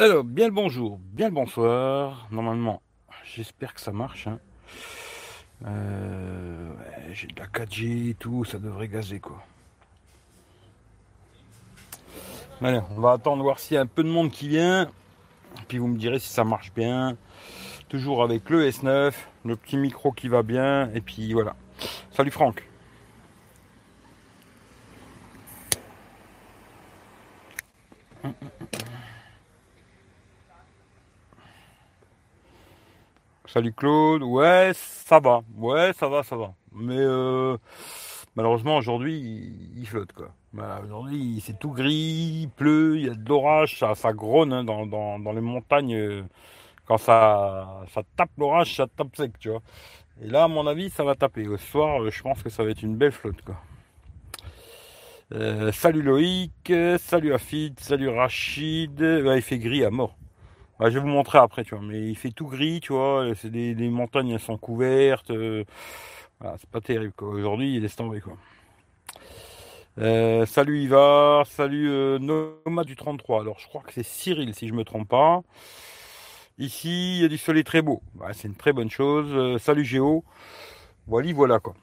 Alors, bien le bonjour, bien le bonsoir. Normalement, j'espère que ça marche. hein. Euh, J'ai de la 4G et tout, ça devrait gazer quoi. Allez, on va attendre voir s'il y a un peu de monde qui vient. Puis vous me direz si ça marche bien. Toujours avec le S9, le petit micro qui va bien. Et puis voilà. Salut Franck. Salut Claude. Ouais, ça va. Ouais, ça va, ça va. Mais euh, malheureusement aujourd'hui il, flotte quoi. Aujourd'hui c'est tout gris, il pleut, il y a de l'orage, ça, ça grogne hein, dans, dans, dans les montagnes. euh, Quand ça, ça tape l'orage, ça tape sec, tu vois. Et là, à mon avis, ça va taper. Au soir, euh, je pense que ça va être une belle flotte quoi. Salut Loïc, salut Afid, salut Rachid. Il fait gris à mort. Ouais, je vais vous montrer après, tu vois. Mais il fait tout gris, tu vois. C'est des, montagnes, elles sont couvertes. euh, voilà, c'est pas terrible, quoi. Aujourd'hui, il est tombé, quoi. Euh, salut Ivar, salut euh, Noma du 33. Alors, je crois que c'est Cyril, si je me trompe pas. Ici, il y a du soleil très beau. Ouais, c'est une très bonne chose. Euh, salut Géo. Voilà, voilà, quoi.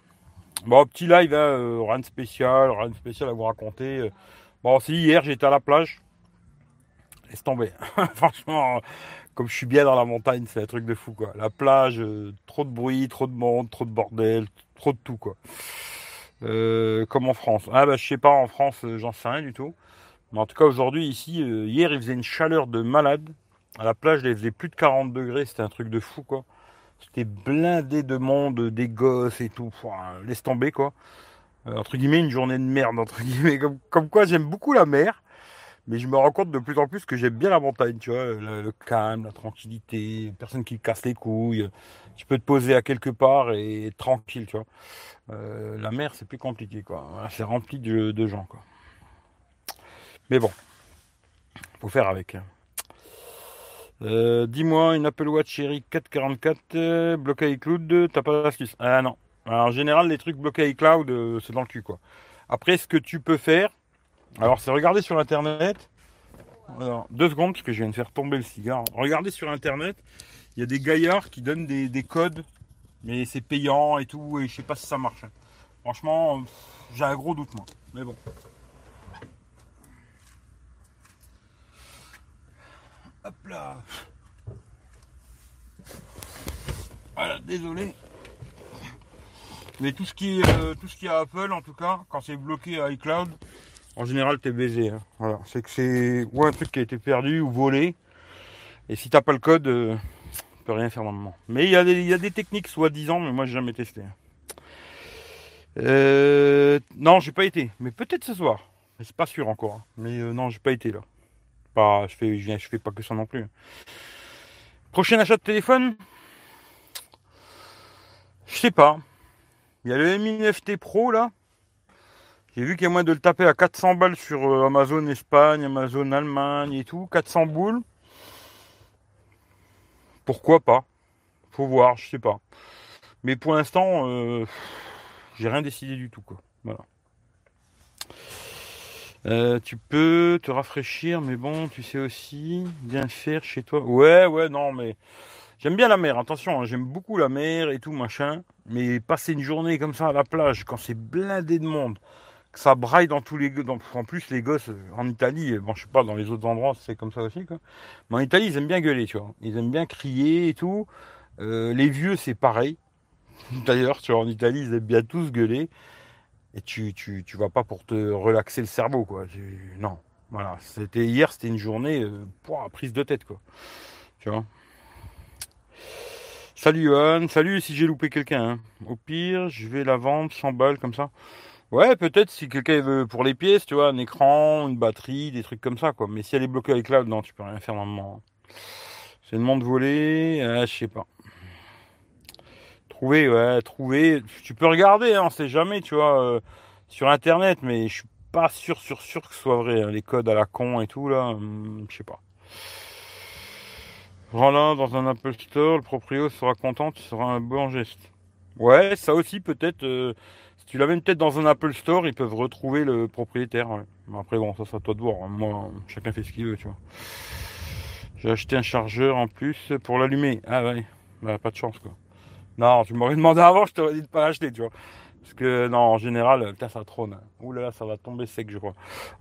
Bon, petit live, hein, rien de spécial, rien de spécial à vous raconter. Bon, si, hier, j'étais à la plage. Laisse tomber. Franchement, comme je suis bien dans la montagne, c'est un truc de fou. La plage, euh, trop de bruit, trop de monde, trop de bordel, trop de tout, quoi. Euh, comme en France. Ah bah je sais pas, en France, euh, j'en sais rien du tout. Mais en tout cas, aujourd'hui, ici, hier, il faisait une chaleur de malade. À la plage, il faisait plus de 40 degrés, c'était un truc de fou. C'était blindé de monde, des gosses et tout. Laisse tomber, quoi. Entre guillemets, une journée de merde, entre guillemets. Comme quoi, j'aime beaucoup la mer. Mais je me rends compte de plus en plus que j'aime bien la montagne, tu vois, le, le calme, la tranquillité, personne qui casse les couilles. Tu peux te poser à quelque part et être tranquille, tu vois. Euh, la mer, c'est plus compliqué, quoi. Voilà, C'est rempli de, gens, quoi. Mais bon, faut faire avec. hein. Euh, Dis-moi, une Apple Watch Cherry 444 euh, bloqué iCloud, t'as pas d'astuce? Ah non. Alors, en général, les trucs bloqués iCloud, euh, c'est dans le cul, quoi. Après, ce que tu peux faire, alors c'est regarder sur Internet. Alors, deux secondes, parce que je viens de faire tomber le cigare. Regardez sur Internet, il y a des gaillards qui donnent des, des codes, mais c'est payant et tout, et je sais pas si ça marche. Franchement, j'ai un gros doute, moi. Mais bon. Hop là. Voilà, désolé. Mais tout ce qui euh, tout ce qui est Apple, en tout cas, quand c'est bloqué à iCloud, en général, t'es baisé. hein. Voilà, c'est que c'est ou un truc qui a été perdu ou volé. Et si t'as pas le code, euh, tu peux rien faire moment. Mais il y, a des- techniques soi-disant, mais moi j'ai jamais testé. Euh, non, j'ai pas été. Mais peut-être ce soir. C'est pas sûr encore. hein. Mais euh, non, j'ai pas été là. Pas, je fais, je, fais pas que ça non plus. Prochain achat de téléphone? Je sais pas. Il y a le Mi 9T Pro là. J'ai vu qu'il y a moyen de le taper à 400 balles sur euh, Amazon Espagne, Amazon Allemagne et tout. 400 boules. Pourquoi pas? Faut voir, je sais pas. Mais pour l'instant, euh, j'ai rien décidé du tout quoi. Voilà. Euh, tu peux te rafraîchir, mais bon, tu sais aussi bien faire chez toi. Ouais, ouais, non, mais j'aime bien la mer. Attention, hein, j'aime beaucoup la mer et tout machin. Mais passer une journée comme ça à la plage, quand c'est blindé de monde, ça braille dans tous les, dans- en plus les gosses euh, en Italie, euh, bon, je sais pas, dans les autres endroits c'est comme ça aussi, quoi. Mais en Italie, ils aiment bien gueuler, tu vois. Ils aiment bien crier et tout. Euh, les vieux, c'est pareil. D'ailleurs, tu vois, en Italie, ils aiment bien tous gueuler. Et tu, tu, tu vas pas pour te relaxer le cerveau, quoi. Tu- non. Voilà. C'était hier, c'était une journée, prise de tête, quoi. Tu vois. Salut Johan, salut si j'ai loupé quelqu'un. hein. Au pire, je vais la vendre 100 balles comme ça. Ouais, peut-être si quelqu'un veut pour les pièces, tu vois, un écran, une batterie, des trucs comme ça, quoi. Mais si elle est bloquée avec cloud, non, tu peux rien faire moment. C'est une montre volée, euh, je sais pas. Trouver, ouais, trouver. Tu peux regarder, hein, on sait jamais, tu vois, euh, sur internet, mais je suis pas sûr, sûr, sûr que ce soit vrai. hein. Les codes à la con et tout, là, hum, je sais pas. Voilà, dans un Apple Store, le proprio sera content, tu seras un bon geste. Ouais, ça aussi peut-être. euh, tu l'amènes peut-être dans un Apple Store, ils peuvent retrouver le propriétaire. après, bon, ça, c'est à toi de voir. hein. Moi, chacun fait ce qu'il veut, tu vois. J'ai acheté un chargeur en plus pour l'allumer. Ah ouais, bah, pas de chance quoi. Non, tu m'aurais demandé avant, je t'aurais dit de pas l'acheter, tu vois. Parce que non, en général, ça trône. Ouh là là, ça va tomber sec, je crois.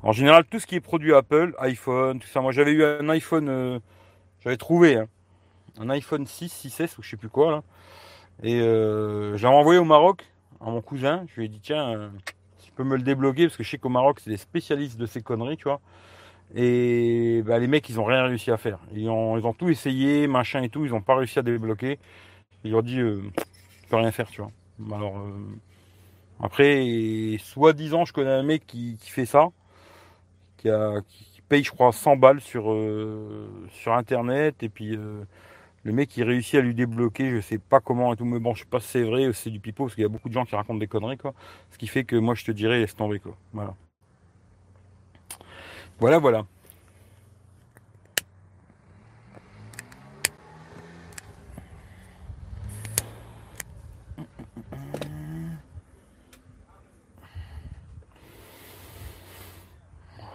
En général, tout ce qui est produit Apple, iPhone, tout ça. Moi, j'avais eu un iPhone, euh, j'avais trouvé hein, un iPhone 6, 6S ou je sais plus quoi là. Et euh, envoyé au Maroc à mon cousin. Je lui ai dit tiens, euh, tu peux me le débloquer parce que je sais qu'au Maroc, c'est des spécialistes de ces conneries, tu vois. Et bah, les mecs, ils ont rien réussi à faire. Ils ont, ils ont tout essayé, machin et tout, ils ont pas réussi à débloquer. Ils ont dit, euh, je peux rien faire, tu vois. Alors, euh, après, soi-disant, je connais un mec qui, fait ça, qui, a, qui paye, je crois, 100 balles sur, euh, sur Internet, et puis le mec, il réussit à lui débloquer, je sais pas comment et tout, mais bon, je sais pas si c'est vrai ou c'est du pipeau, parce qu'il y a beaucoup de gens qui racontent des conneries, quoi. Ce qui fait que moi, je te dirais, laisse tomber, quoi. Voilà. Voilà, voilà.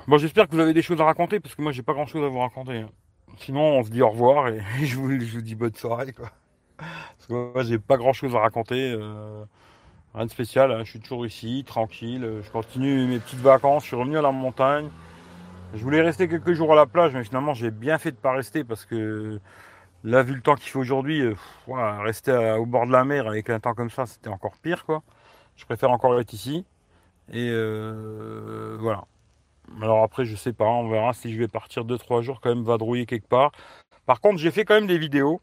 Bon, j'espère que vous avez des choses à raconter, parce que moi, j'ai pas grand chose à vous raconter. Sinon, on se dit au revoir et je vous, dis bonne soirée, quoi. Parce que moi, j'ai pas grand chose à raconter. euh, rien de spécial, hein. je suis toujours ici, tranquille. Je continue mes petites vacances, je suis revenu à la montagne. Je voulais rester quelques jours à la plage, mais finalement, j'ai bien fait de pas rester parce que là, vu le temps qu'il fait aujourd'hui, euh, rester au bord de la mer avec un temps comme ça, c'était encore pire, quoi. Je préfère encore être ici. Et euh, voilà. Alors après, je sais pas, on verra si je vais partir 2-3 jours quand même vadrouiller quelque part. Par contre, j'ai fait quand même des vidéos.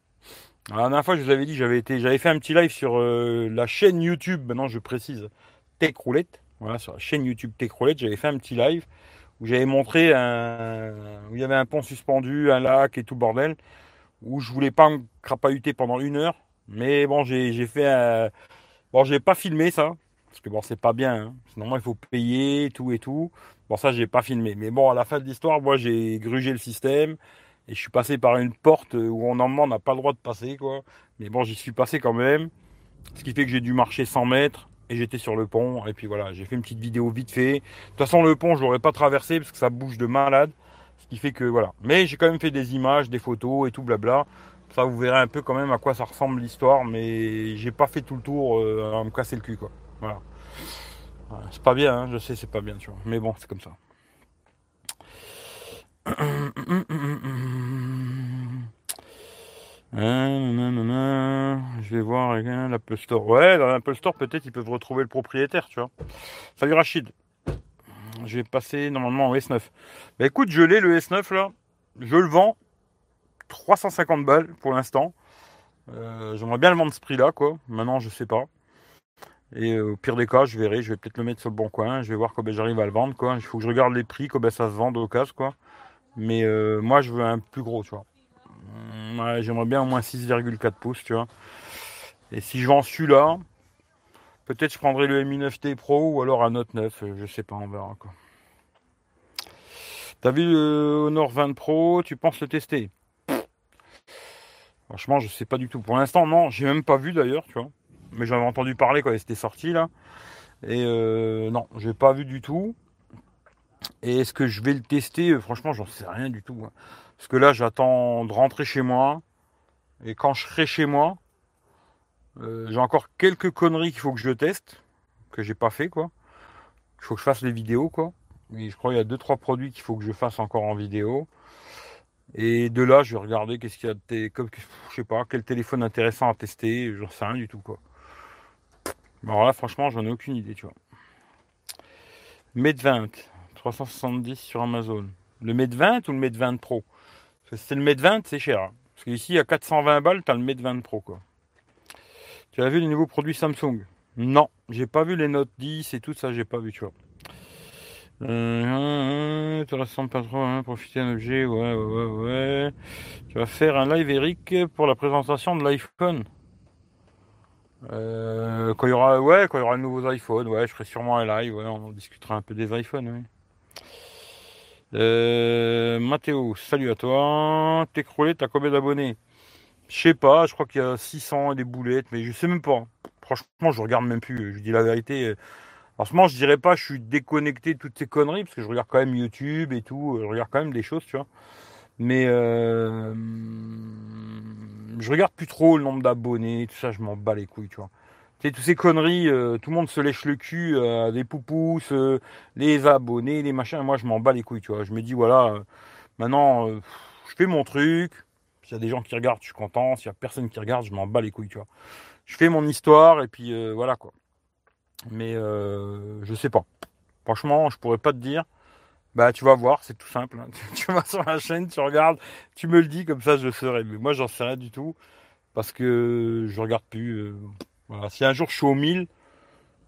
La dernière fois, je vous avais dit, j'avais été, j'avais fait un petit live sur euh, la chaîne YouTube. Maintenant, je précise Tech Roulette. Voilà, sur la chaîne YouTube Tech Roulette, j'avais fait un petit live où j'avais montré un, où il y avait un pont suspendu, un lac et tout bordel. Où je voulais pas me crapahuter pendant une heure. Mais bon, j'ai, fait un, bon, j'ai pas filmé ça. Parce que bon, c'est pas bien. Hein. Normalement, il faut payer, tout et tout. Bon, ça, j'ai pas filmé. Mais bon, à la fin de l'histoire, moi, j'ai grugé le système. Et je suis passé par une porte où normalement on n'a pas le droit de passer, quoi. Mais bon, j'y suis passé quand même. Ce qui fait que j'ai dû marcher 100 mètres et j'étais sur le pont. Et puis voilà, j'ai fait une petite vidéo vite fait. De toute façon, le pont, je l'aurais pas traversé parce que ça bouge de malade. Ce qui fait que voilà. Mais j'ai quand même fait des images, des photos et tout blabla. Ça, vous verrez un peu quand même à quoi ça ressemble l'histoire. Mais j'ai pas fait tout le tour euh, à me casser le cul, quoi. Voilà. C'est pas bien, hein, je sais, c'est pas bien, tu vois. Mais bon, c'est comme ça. Nanana, Je vais voir hein, l'Apple Store. Ouais, dans l'Apple Store, peut-être ils peuvent retrouver le propriétaire, tu vois. Salut Rachid. Je vais passer normalement au S9. Bah écoute, je l'ai le S9 là. Je le vends 350 balles pour l'instant. Euh, J'aimerais bien le vendre ce prix-là, quoi. Maintenant, je sais pas. Et euh, au pire des cas, je verrai. Je vais peut-être le mettre sur le bon coin. Je vais voir comment j'arrive à le vendre. Il faut que je regarde les prix, comment ça se vend au cas, quoi. Mais euh, moi, je veux un plus gros, tu vois. Ouais, J'aimerais bien au moins 6,4 pouces, tu vois. Et si je vends celui-là, peut-être je prendrai le Mi 9T Pro ou alors un Note 9. euh, Je sais pas, on verra. T'as vu le Honor 20 Pro Tu penses le tester? Franchement, je sais pas du tout. Pour l'instant, non. J'ai même pas vu d'ailleurs, tu vois. Mais j'avais entendu parler quand c'était sorti là. Et euh, non, j'ai pas vu du tout. Et est-ce que je vais le tester? Franchement, j'en sais rien du tout. hein. Parce que là, j'attends de rentrer chez moi. Et quand je serai chez moi, euh, j'ai encore quelques conneries qu'il faut que je teste, que j'ai pas fait quoi. Il faut que je fasse les vidéos quoi. Mais je crois qu'il y a deux trois produits qu'il faut que je fasse encore en vidéo. Et de là, je vais regarder qu'est-ce qu'il y a de je sais pas, quel téléphone intéressant à tester. J'en sais rien du tout quoi. Alors là, franchement, j'en ai aucune idée, tu vois. Mate 20, 370 sur Amazon. Le Mate 20 ou le Mate 20 Pro? Parce que c'est le Mate 20, c'est cher. hein. Parce qu'ici, à 420 balles, t'as le Mate 20 Pro, quoi. Tu as vu les nouveaux produits Samsung? Non, j'ai pas vu les Note 10 et tout ça, j'ai pas vu, tu vois. Euh, te ressemble pas trop, hein, profiter d'un objet, ouais, ouais, ouais. Tu vas faire un live, Eric, pour la présentation de l'iPhone. Euh, quand il y aura, ouais, quand il y aura de nouveaux iPhones, ouais, je ferai sûrement un live, ouais, on discutera un peu des iPhones. Euh, Mathéo, salut à toi. T'es croulé, t'as combien d'abonnés? Je sais pas, je crois qu'il y a 600 et des boulettes, mais je sais même pas. Franchement, je regarde même plus, je dis la vérité. En ce moment, je dirais pas, je suis déconnecté de toutes ces conneries, parce que je regarde quand même YouTube et tout, je regarde quand même des choses, tu vois. Mais euh, je regarde plus trop le nombre d'abonnés, tout ça, je m'en bats les couilles, tu vois. Tu sais, toutes ces conneries, euh, tout le monde se lèche le cul, euh, des poupous, euh, les abonnés, les machins. Moi, je m'en bats les couilles, tu vois. Je me dis, voilà, maintenant, je fais mon truc. S'il y a des gens qui regardent, je suis content. S'il y a personne qui regarde, je m'en bats les couilles, tu vois. Je fais mon histoire et puis voilà, quoi. Mais je sais pas. Franchement, je pourrais pas te dire. Bah, tu vas voir, c'est tout simple. hein. Tu vas sur la chaîne, tu regardes, tu me le dis, comme ça, je saurai. Mais moi, j'en sais rien du tout parce que je regarde plus. euh, voilà. Si un jour je suis au 1000,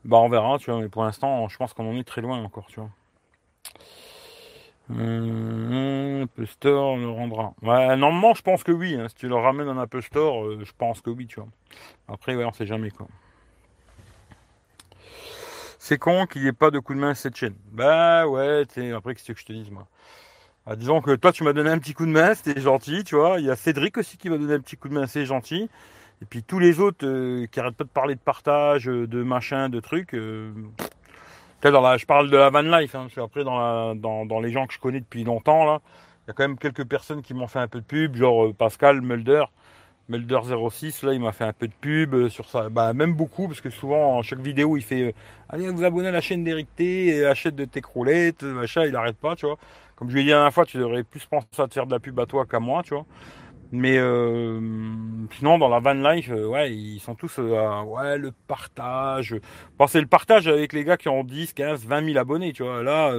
bah on verra, tu vois. Mais pour l'instant, je pense qu'on en est très loin encore, tu vois. Hum, Apple Store le rendra. Normalement, je pense que oui. hein. Si tu le ramènes en Apple Store, euh, je pense que oui, tu vois. Après, ouais, on sait jamais quoi. C'est con qu'il n'y ait pas de coup de main à cette chaîne. Bah ouais, après, qu'est-ce que je te dise, moi? Ah, Disons que toi, tu m'as donné un petit coup de main, c'était gentil, tu vois. Il y a Cédric aussi qui m'a donné un petit coup de main, c'est gentil. Et puis tous les autres euh, qui arrêtent pas de parler de partage, euh, de machin, de trucs. euh, dans je parle de la van life, hein, parce qu'après, dans, dans, dans les gens que je connais depuis longtemps, là, il y a quand même quelques personnes qui m'ont fait un peu de pub, genre Pascal Mulder. Mulder 06, là, il m'a fait un peu de pub euh, sur ça. Bah, même beaucoup, parce que souvent, en chaque vidéo, il fait euh, Allez vous abonner à la chaîne d'Eric T, et achète de tes croulettes, euh, machin, il arrête pas, tu vois. Comme je lui ai dit la dernière fois, tu devrais plus penser à te faire de la pub à toi qu'à moi, tu vois. Mais sinon, dans la van life, ouais, ils sont tous euh, à, ouais, le partage. Bon, c'est le partage avec les gars qui ont 10, 15, 20 000 abonnés, tu vois. Là,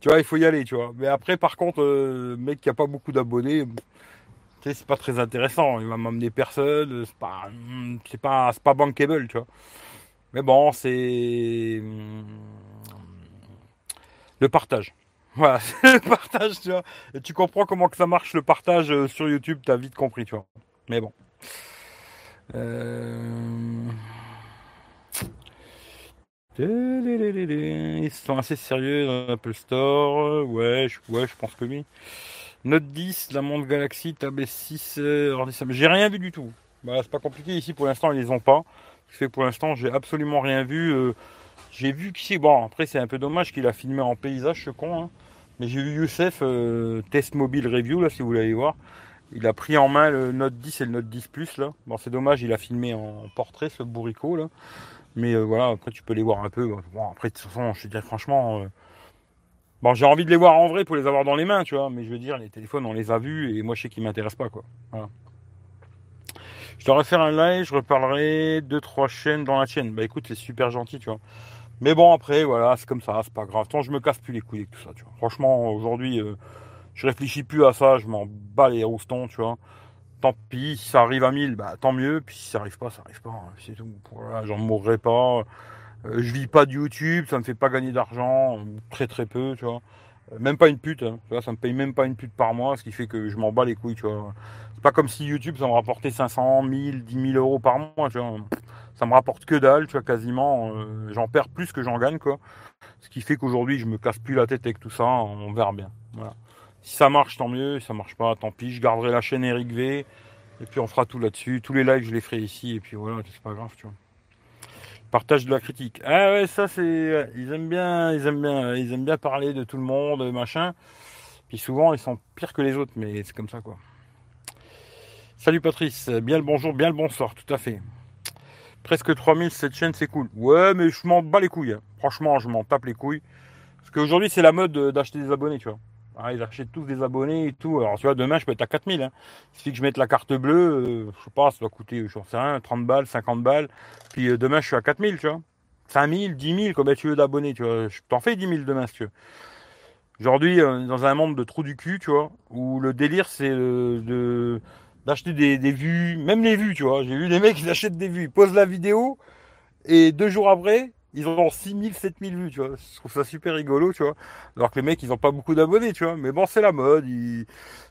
tu vois, il faut y aller, tu vois. Mais après, par contre, mec qui a pas beaucoup d'abonnés, c'est pas très intéressant. Il va m'amener personne. C'est pas, c'est pas, c'est pas bankable, tu vois. Mais bon, c'est le partage. Voilà, c'est le partage, tu vois. Et tu comprends comment que ça marche le partage euh, sur YouTube, t'as vite compris, tu vois. Mais bon. Euh... Ils sont assez sérieux dans l'Apple Store. Ouais, ouais, je pense que oui. Note 10, la montre Galaxy, Tab S6, euh, J'ai rien vu du tout. Bah, c'est pas compliqué ici pour l'instant, ils les ont pas. Qui fait pour l'instant, j'ai absolument rien vu. euh, j'ai vu qu'ici, bon, après, c'est un peu dommage qu'il a filmé en paysage, ce con. hein. Mais j'ai vu Youssef, euh, test mobile review, là, si vous voulez voir. Il a pris en main le Note 10 et le Note 10 Plus, là. Bon, c'est dommage, il a filmé en portrait, ce bourricot, là. Mais euh, voilà, après, tu peux les voir un peu. Bon, après, de toute façon, je te dis franchement. Bon, j'ai envie de les voir en vrai pour les avoir dans les mains, tu vois. Mais je veux dire, les téléphones, on les a vus et moi, je sais qu'ils m'intéressent pas, quoi. Voilà. Je dois refaire un live, je reparlerai deux, trois chaînes dans la chaîne. Bah écoute, c'est super gentil, tu vois. Mais bon, après, voilà, c'est comme ça, c'est pas grave. Tant je me casse plus les couilles avec tout ça, tu vois. Franchement, aujourd'hui, euh, je réfléchis plus à ça, je m'en bats les roustons, tu vois. Tant pis, si ça arrive à 1000, bah tant mieux. Puis si ça arrive pas, ça arrive pas. hein, C'est tout. Voilà, j'en mourrai pas. Euh, je vis pas de YouTube, ça me fait pas gagner d'argent, très très peu, tu vois. Euh, Même pas une pute, hein, tu vois, ça me paye même pas une pute par mois, ce qui fait que je m'en bats les couilles, tu vois. C'est pas comme si YouTube, ça me rapportait 500, 1000, 10 000 euros par mois, tu vois. Ça me rapporte que dalle, tu vois, quasiment. euh, J'en perds plus que j'en gagne, quoi. Ce qui fait qu'aujourd'hui, je me casse plus la tête avec tout ça, on verra bien. Si ça marche, tant mieux. Si ça marche pas, tant pis. Je garderai la chaîne Eric V. Et puis on fera tout là-dessus. Tous les lives, je les ferai ici. Et puis voilà, c'est pas grave, tu vois. Partage de la critique. Ah ouais, ça c'est. Ils aiment bien, ils aiment bien, ils aiment bien parler de tout le monde, machin. Puis souvent, ils sont pires que les autres, mais c'est comme ça, quoi. Salut Patrice, bien le bonjour, bien le bonsoir, tout à fait. Presque 3000, cette chaîne, c'est cool. Ouais, mais je m'en bats les couilles. hein. Franchement, je m'en tape les couilles. Parce qu'aujourd'hui, c'est la mode euh, d'acheter des abonnés, tu vois. Ah, ils achètent tous des abonnés et tout. Alors, tu vois, demain, je peux être à 4000. Hein. Suffit que je mette la carte bleue, euh, je sais pas, ça doit coûter, je sais rien, 30 balles, 50 balles. Puis euh, demain, je suis à 4000, tu vois. 5000, 10 000, combien tu veux d'abonnés, tu vois. Je t'en fais 10 000 demain, si tu veux. Aujourd'hui, euh, dans un monde de trous du cul, tu vois, où le délire, c'est euh, de d'acheter des, des vues, même les vues, tu vois. J'ai vu des mecs, ils achètent des vues, ils posent la vidéo, et deux jours après, ils ont 6000, 7000 vues, tu vois. Je trouve ça super rigolo, tu vois. Alors que les mecs, ils ont pas beaucoup d'abonnés, tu vois. Mais bon, c'est la mode.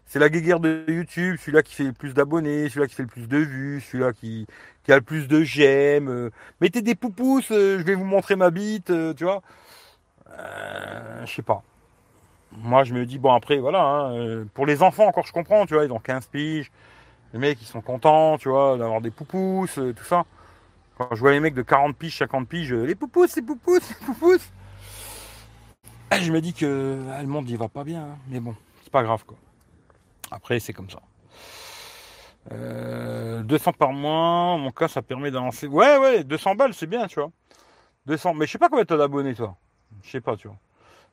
C'est la guéguerre de YouTube. Celui-là qui fait le plus d'abonnés, celui-là qui fait le plus de vues, celui-là qui, qui a le plus de j'aime. euh. Mettez des poupousses, euh, je vais vous montrer ma bite, euh, tu vois. Je sais pas. Moi, je me dis, bon, après, voilà. hein, pour les enfants, encore, je comprends, tu vois. Ils ont 15 piges. Les mecs, ils sont contents, tu vois, d'avoir des poupousses, tout ça. Quand je vois les mecs de 40 piges, 50 piges, euh, les poupousses, les poupousses, les poupousses. Ah, Je me dis que ah, le monde il va pas bien, hein. mais bon, c'est pas grave quoi. Après, c'est comme ça. Euh, 200 par mois, mon cas, ça permet d'avancer. Ouais, ouais, 200 balles, c'est bien, tu vois. 200, mais je sais pas combien t'as d'abonnés, toi. Je sais pas, tu vois.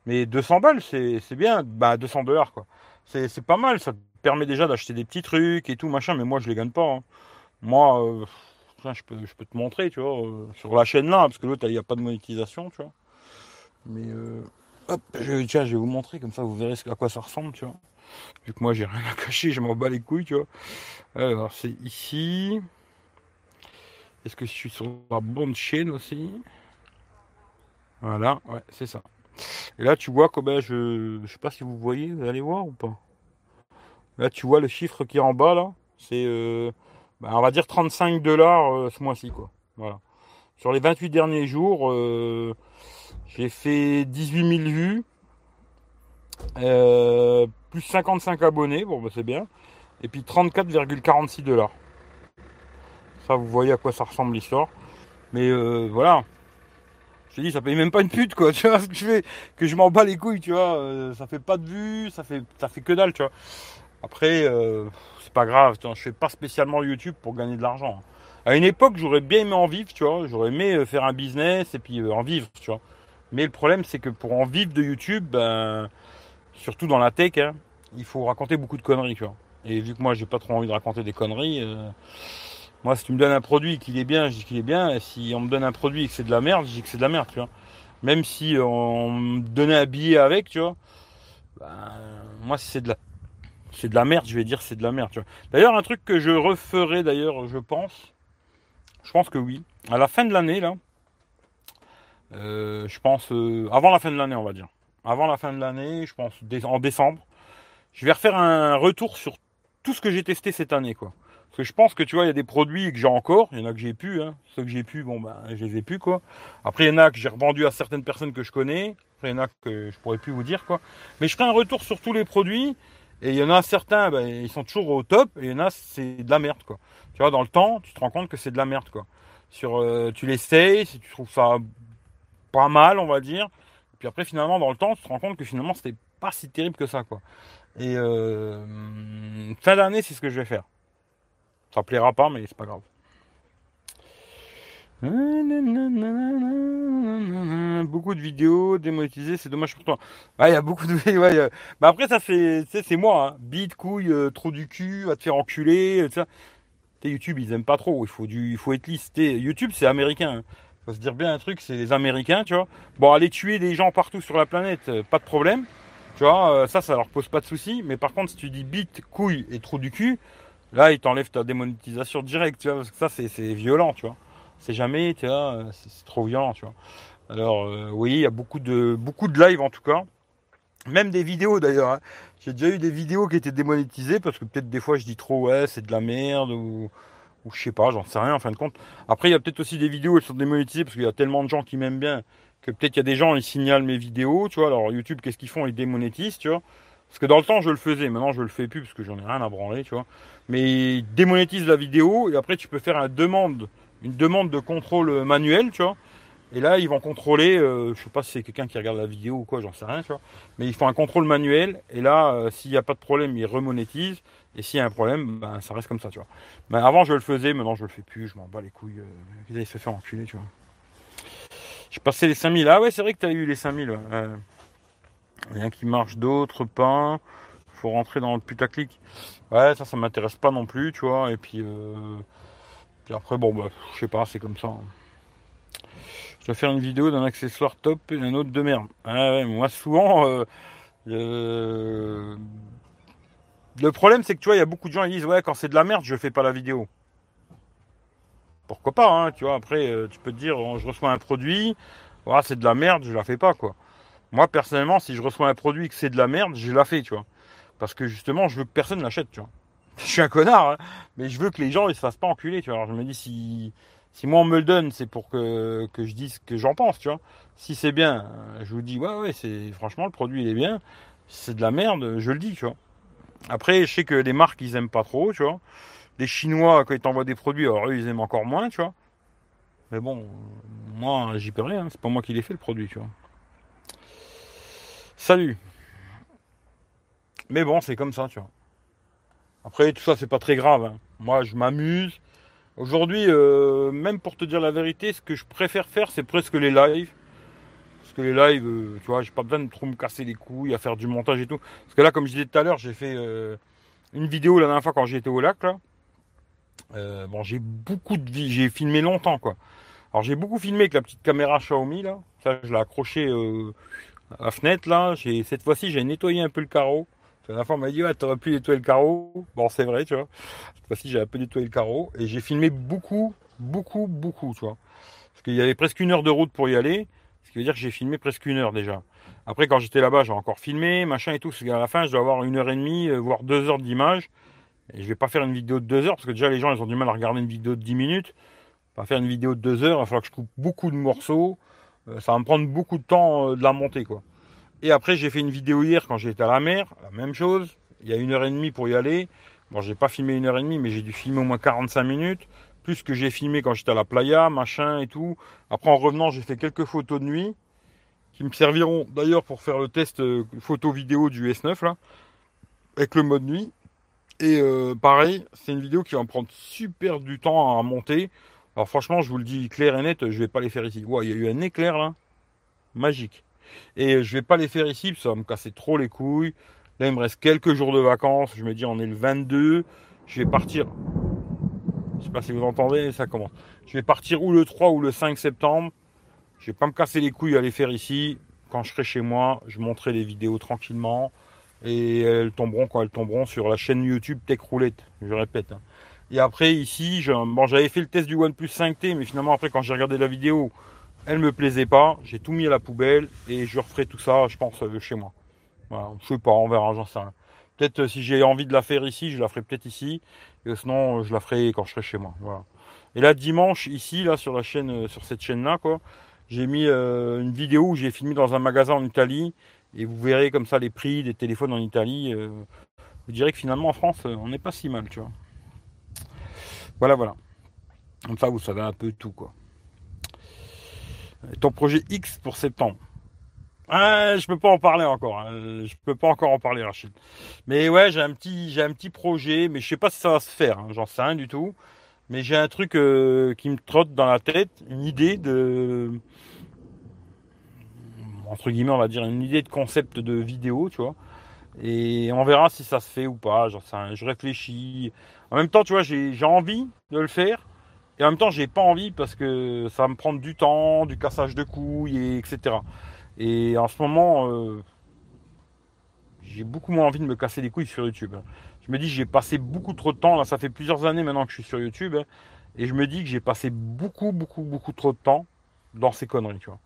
Mais 200 balles, c'est bien. Bah, 200 dollars, quoi. C'est pas mal, ça te permet déjà d'acheter des petits trucs et tout, machin, mais moi, je les gagne pas. hein. Moi, euh, je, peux, je peux te montrer, tu vois, euh, sur la chaîne là, parce que l'autre, il n'y a pas de monétisation, tu vois. Mais, euh, hop, je, tiens, je vais vous montrer, comme ça, vous verrez à quoi ça ressemble, tu vois. Vu que moi, j'ai rien à cacher, je m'en bats les couilles, tu vois. Alors, c'est ici. Est-ce que je suis sur la bonne chaîne aussi? Voilà, ouais, c'est ça. Et là, tu vois ben, je je sais pas si vous voyez, vous allez voir ou pas Là, tu vois le chiffre qui est en bas, là. C'est, euh, ben, on va dire 35 dollars euh, ce mois-ci, quoi. Voilà. Sur les 28 derniers jours, euh, j'ai fait 18 000 vues, euh, plus 55 abonnés, bon, ben, c'est bien. Et puis 34,46 dollars. Ça, vous voyez à quoi ça ressemble l'histoire. Mais voilà. Je te dis, ça paye même pas une pute, quoi. Tu vois ce que je fais Que je m'en bats les couilles, tu vois. ça fait pas de vues, ça fait, ça fait que dalle, tu vois. Après, euh, c'est pas grave. je fais pas spécialement YouTube pour gagner de l'argent. À une époque, j'aurais bien aimé en vivre, tu vois. J'aurais aimé euh, faire un business et puis euh, en vivre, tu vois. Mais le problème, c'est que pour en vivre de YouTube, ben, surtout dans la tech, hein, il faut raconter beaucoup de conneries, tu vois. Et vu que moi, j'ai pas trop envie de raconter des conneries, moi, si tu me donnes un produit qu'il est bien, je dis qu'il est bien. Et si on me donne un produit et que c'est de la merde, je dis que c'est de la merde, tu vois. Même si on me donnait un billet avec, tu vois. Ben, moi, c'est de la, c'est de la merde, je vais dire c'est de la merde. D'ailleurs, un truc que je referai, d'ailleurs, je pense. Je pense que oui. À la fin de l'année, là. euh, je pense euh, avant la fin de l'année, on va dire. Avant la fin de l'année, je pense en décembre, je vais refaire un retour sur tout ce que j'ai testé cette année, quoi. Parce que je pense que tu vois, il y a des produits que j'ai encore, il y en a que j'ai pu, hein. Ceux que j'ai pu, bon ben, je les ai plus, quoi. Après, il y en a que j'ai revendu à certaines personnes que je connais. Après, il y en a que je pourrais plus vous dire, quoi. Mais je ferai un retour sur tous les produits. Et il y en a certains, ben, ils sont toujours au top, et il y en a, c'est de la merde, quoi. Tu vois, dans le temps, tu te rends compte que c'est de la merde, quoi. Sur, euh, tu l'essayes, si tu trouves ça pas mal, on va dire. Et puis après, finalement, dans le temps, tu te rends compte que finalement, c'était pas si terrible que ça, quoi. Et euh, fin d'année, c'est ce que je vais faire. Ça plaira pas, mais c'est pas grave. Beaucoup de vidéos démonétisées, c'est dommage pour toi. Il y a beaucoup de vidéos. a- Bah après, ça c'est, moi. Hein. Bite, couille, euh, trop du cul, va te faire enculer. Sais, YouTube, ils aiment pas trop. Il faut du, faut être sais, YouTube, c'est américain. hein. Faut se dire bien un truc, c'est les Américains, tu vois. Bon, aller tuer des gens partout sur la planète, euh, pas de problème. Tu vois, euh, ça, ça leur pose pas de soucis. Mais par contre, si tu dis bite, couille et trop du cul, là, ils t'enlèvent ta démonétisation directe, tu. Parce que ça, c'est violent, tu vois. C'est jamais, tu vois, c'est, trop violent, tu vois. Alors, euh, oui, il y a beaucoup de, beaucoup de live en tout cas. Même des vidéos d'ailleurs. hein. J'ai déjà eu des vidéos qui étaient démonétisées parce que peut-être des fois je dis trop ouais c'est de la merde ou, ou je sais pas, j'en sais rien en fin de compte. Après il y a peut-être aussi des vidéos qui sont démonétisées parce qu'il y a tellement de gens qui m'aiment bien que peut-être il y a des gens ils signalent mes vidéos, tu vois. Alors YouTube qu'est-ce qu'ils font? Ils démonétisent, tu vois. Parce que dans le temps je le faisais, maintenant je le fais plus parce que j'en ai rien à branler, tu vois. Mais ils démonétisent la vidéo et après tu peux faire une demande, une demande de contrôle manuel, tu vois. Et là, ils vont contrôler, euh, je sais pas si c'est quelqu'un qui regarde la vidéo ou quoi, j'en sais rien, tu vois. Mais ils font un contrôle manuel, et là, euh, s'il n'y a pas de problème, ils remonétisent. Et s'il y a un problème, ben, ça reste comme ça, tu vois. Mais avant, je le faisais, maintenant, je le fais plus, je m'en bats les couilles. Euh, ils se faire enculer, tu vois. J'ai passé les 5000. Ah ouais, c'est vrai que tu as eu les 5000. ouais. Euh, rien qui marche d'autre, pas. Faut rentrer dans le putaclic. Ouais, ça, ça m'intéresse pas non plus, tu vois. Et puis, après, bon, bah, je sais pas, c'est comme ça. hein. Je dois faire une vidéo d'un accessoire top et d'un autre de merde. Ah moi souvent, euh, le... problème c'est que tu vois, il y a beaucoup de gens qui disent ouais quand c'est de la merde, je fais pas la vidéo. Pourquoi pas, hein, tu vois, après euh, tu peux te dire oh, je reçois un produit, voilà, c'est de la merde, je la fais pas quoi. Moi personnellement, si je reçois un produit que c'est de la merde, je la fais, tu vois. Parce que justement, je veux que personne l'achète, tu vois. Je suis un connard, hein, mais je veux que les gens ils se fassent pas enculer, tu vois. Je me dis si si moi on me le donne, c'est pour que, que je dise ce que j'en pense, tu vois. Si c'est bien, euh, je vous dis ouais ouais, c'est franchement le produit il est bien. C'est de la merde, je le dis, tu vois. Après, je sais que les marques ils aiment pas trop, tu vois. Les Chinois quand ils t'envoient des produits, alors eux ils aiment encore moins, tu vois. Mais bon, moi j'y peux rien, c'est pas moi qui l'ai fait le produit, tu vois. Salut. Mais bon, c'est comme ça, tu vois. Après, tout ça, c'est pas très grave. hein. Moi, je m'amuse. Aujourd'hui, euh, même pour te dire la vérité, ce que je préfère faire, c'est presque les lives. Parce que les lives, euh, tu vois, j'ai pas besoin de trop me casser les couilles à faire du montage et tout. Parce que là, comme je disais tout à l'heure, j'ai fait euh, une vidéo la dernière fois quand j'étais au lac, là. Bon, j'ai beaucoup de vie, j'ai filmé longtemps. Alors, j'ai beaucoup filmé avec la petite caméra Xiaomi, là. Ça, je l'ai accroché euh, à la fenêtre, là. Cette fois-ci, j'ai nettoyé un peu le carreau. La dernière fois, on m'a dit, ouais, t'aurais pu nettoyer le carreau. Bon, c'est vrai, tu vois. Cette fois-ci, j'ai un peu nettoyé le carreau. Et j'ai filmé beaucoup, beaucoup, beaucoup, tu vois. Parce qu'il y avait presque une heure de route pour y aller. Ce qui veut dire que j'ai filmé presque une heure déjà. Après, quand j'étais là-bas, j'ai encore filmé, machin et tout. Parce qu'à la fin, je dois avoir une heure et demie, euh, voire deux heures d'image. Et je vais pas faire une vidéo de deux heures, parce que déjà, les gens, ils ont du mal à regarder une vidéo de 10 minutes. Pas faire une vidéo de deux heures, il va falloir que je coupe beaucoup de morceaux. Euh, ça va me prendre beaucoup de temps euh, de la monter, quoi. Et après, j'ai fait une vidéo hier quand j'étais à la mer, la même chose. Il y a une heure et demie pour y aller. Bon, j'ai pas filmé une heure et demie, mais j'ai dû filmer au moins 45 minutes. Plus que j'ai filmé quand j'étais à la playa, machin et tout. Après, en revenant, j'ai fait quelques photos de nuit qui me serviront d'ailleurs pour faire le test euh, photo vidéo du S9 là, avec le mode nuit. Et euh, pareil, c'est une vidéo qui va me prendre super du temps à monter. Alors franchement, je vous le dis clair et net, je vais pas les faire ici. Il y a eu un éclair là, magique. Et je vais pas les faire ici, parce que ça va me casser trop les couilles. Là, il me reste quelques jours de vacances. Je me dis, on est le 22. Je vais partir. Je sais pas si vous entendez, ça commence. Je vais partir ou le 3 ou le 5 septembre. Je vais pas me casser les couilles à les faire ici. Quand je serai chez moi, je monterai les vidéos tranquillement. Et elles tomberont quand elles tomberont sur la chaîne YouTube Tech Roulette. Je répète. hein. Et après, ici, j'avais fait le test du OnePlus 5T, mais finalement, après, quand j'ai regardé la vidéo, elle me plaisait pas. J'ai tout mis à la poubelle et je referai tout ça, je pense, euh, chez moi. Voilà, je sais pas, on verra, j'en sais rien. Peut-être euh, si j'ai envie de la faire ici, je la ferai peut-être ici. Et sinon, euh, je la ferai quand je serai chez moi. Voilà. Et là, dimanche, ici, là, sur la chaîne, sur cette chaîne-là, quoi, j'ai mis une vidéo où j'ai filmé dans un magasin en Italie. Et vous verrez comme ça les prix des téléphones en Italie. vous direz que finalement, en France, on n'est pas si mal, tu vois. Voilà, voilà. Comme ça, vous savez un peu tout, quoi. Ton projet X pour septembre. Ah, je peux pas en parler encore. hein. Je peux pas encore en parler, Rachid. Mais ouais, j'ai un petit, j'ai un petit projet, mais je sais pas si ça va se faire. hein. J'en sais rien du tout. Mais j'ai un truc euh, qui me trotte dans la tête, une idée de, entre guillemets, on va dire une idée de concept de vidéo, tu vois. Et on verra si ça se fait ou pas. Je réfléchis. En même temps, tu vois, j'ai envie de le faire. Et en même temps, j'ai pas envie parce que ça va me prendre du temps, du cassage de couilles, et etc. Et en ce moment, euh, j'ai beaucoup moins envie de me casser les couilles sur YouTube. hein. Je me dis, j'ai passé beaucoup trop de temps. Là, ça fait plusieurs années maintenant que je suis sur YouTube. hein, et je me dis que j'ai passé beaucoup, beaucoup, beaucoup trop de temps dans ces conneries, tu vois.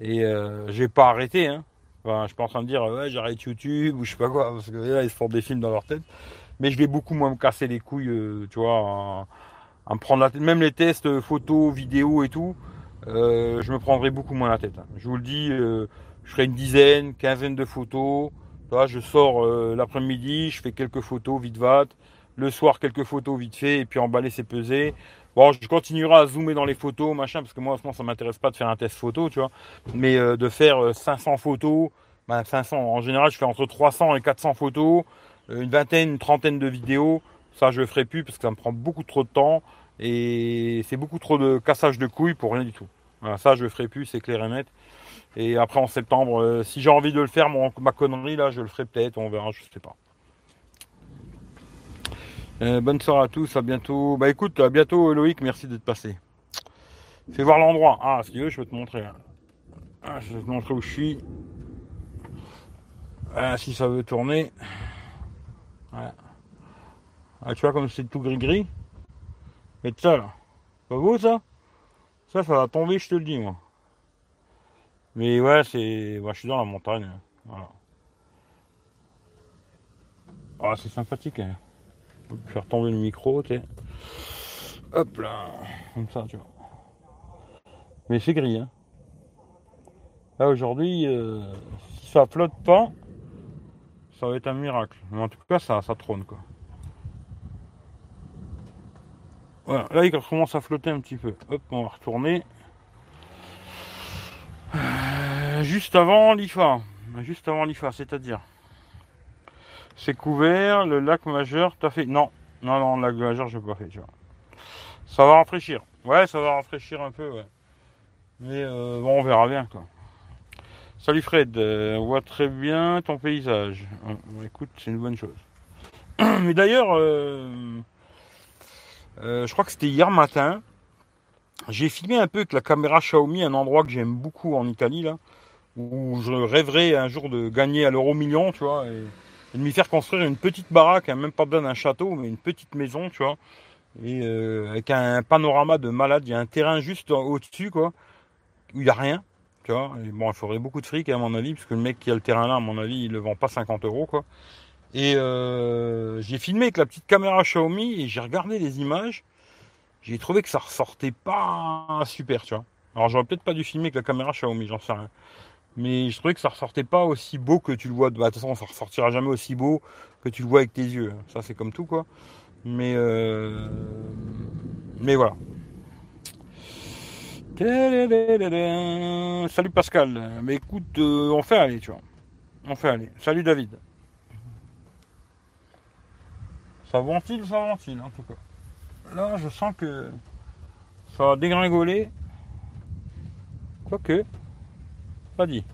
Et euh, j'ai pas arrêté. Hein. Enfin, je suis pas en train de dire, ouais, j'arrête YouTube ou je sais pas quoi, parce que là, ils se font des films dans leur tête. Mais je vais beaucoup moins me casser les couilles, euh, tu vois, à me prendre la tête. Même les tests euh, photos, vidéos et tout, euh, je me prendrai beaucoup moins la tête. hein. Je vous le dis, euh, je ferai une dizaine, quinzaine de photos. Je sors l'après-midi, je fais quelques photos vite vat. Le soir, quelques photos vite fait, et puis emballer, c'est peser. Bon, je continuerai à zoomer dans les photos, machin, parce que moi, en ce moment, ça m'intéresse pas de faire un test photo, tu vois. Mais de faire euh, 500 photos, ben 500, en général, je fais entre 300 et 400 photos, une vingtaine, une trentaine de vidéos. Ça, je le ferai plus parce que ça me prend beaucoup trop de temps et c'est beaucoup trop de cassage de couilles pour rien du tout. Voilà, ça, je le ferai plus, c'est clair et net. Et après, en septembre, euh, si j'ai envie de le faire, ma connerie, là, je le ferai peut-être, on verra, je sais pas. Euh, bonne soirée à tous, à bientôt. Bah écoute, à bientôt Loïc, merci d'être passé. Fais voir l'endroit. Ah, si tu veux, je peux te montrer. Ah, je vais te montrer où je suis. Ah, si ça veut tourner. Ouais. Ah, tu vois comme c'est tout gris-gris. Mais ça là. Pas beau ça? Ça, ça va tomber, je te le dis, moi. Mais ouais, c'est. ouais, je suis dans la montagne. Voilà. Ah, c'est sympathique. Hein. Faire tomber le micro, tu. Hop là. Comme ça, tu vois. Mais c'est gris, hein. Là, aujourd'hui, euh, si ça flotte pas, ça va être un miracle. Mais en tout cas, ça, ça trône, quoi. Voilà, là, il commence à flotter un petit peu. Hop, on va retourner. Euh, juste avant l'IFA. Juste avant l'IFA, c'est-à-dire. C'est couvert, le lac majeur, t'as fait. Non, non, non, le lac majeur, j'ai pas fait, tu vois. Ça va rafraîchir. Ouais, ça va rafraîchir un peu, ouais. Mais euh, bon, on verra bien, quoi. Salut Fred, euh, on voit très bien ton paysage. Écoute, c'est une bonne chose. Mais d'ailleurs, je crois que c'était hier matin, j'ai filmé un peu avec la caméra Xiaomi un endroit que j'aime beaucoup en Italie, là, où je rêverais un jour de gagner à l'euro million, tu vois, et, de m'y faire construire une petite baraque, hein, même pas besoin d'un château, mais une petite maison, tu vois, et euh, avec un panorama de malade, il y a un terrain juste au-dessus, quoi, où il n'y a rien, tu vois, et bon, il faudrait beaucoup de fric, à mon avis, parce que le mec qui a le terrain là, à mon avis, il le vend pas 50 euros, quoi. Et euh, j'ai filmé avec la petite caméra Xiaomi et j'ai regardé les images. J'ai trouvé que ça ressortait pas super, tu vois. Alors j'aurais peut-être pas dû filmer avec la caméra Xiaomi, j'en sais rien. Mais je trouvais que ça ressortait pas aussi beau que tu le vois. Bah, de toute façon, ça ressortira jamais aussi beau que tu le vois avec tes yeux. Ça, c'est comme tout, quoi. Mais euh... mais voilà. Salut Pascal. Mais écoute, euh, on fait aller, tu vois. On fait aller. Salut David. Ça ventile, ça ventile, en tout cas. Là, je sens que ça va dégringoler. Quoique, pas dit.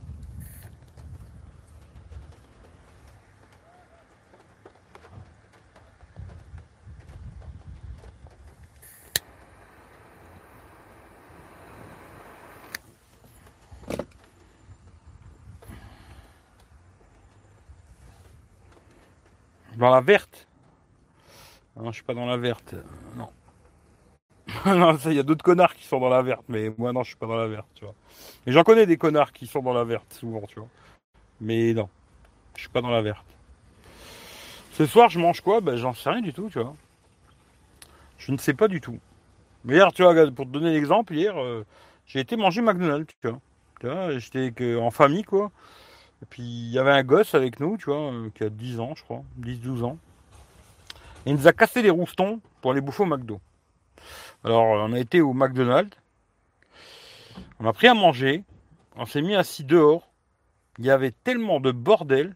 Dans la verte. Non, je suis pas dans la verte. euh, Non. non, il y a d'autres connards qui sont dans la verte, mais moi, non, je suis pas dans la verte. Et j'en connais des connards qui sont dans la verte, souvent, tu vois. Mais non, je suis pas dans la verte. Ce soir, je mange quoi? Ben, j'en sais rien du tout, tu vois. Je ne sais pas du tout. Mais hier, tu vois, pour te donner l'exemple, hier, euh, j'ai été manger McDonald's, tu vois. Tu vois, j'étais en famille, quoi. Et puis, il y avait un gosse avec nous, tu vois, euh, qui a 10 ans, je crois, 10-12 ans. Il nous a cassé les roustons pour aller bouffer au McDo. Alors, euh, on a été au McDonald's. On a pris à manger. On s'est mis assis dehors. Il y avait tellement de bordel.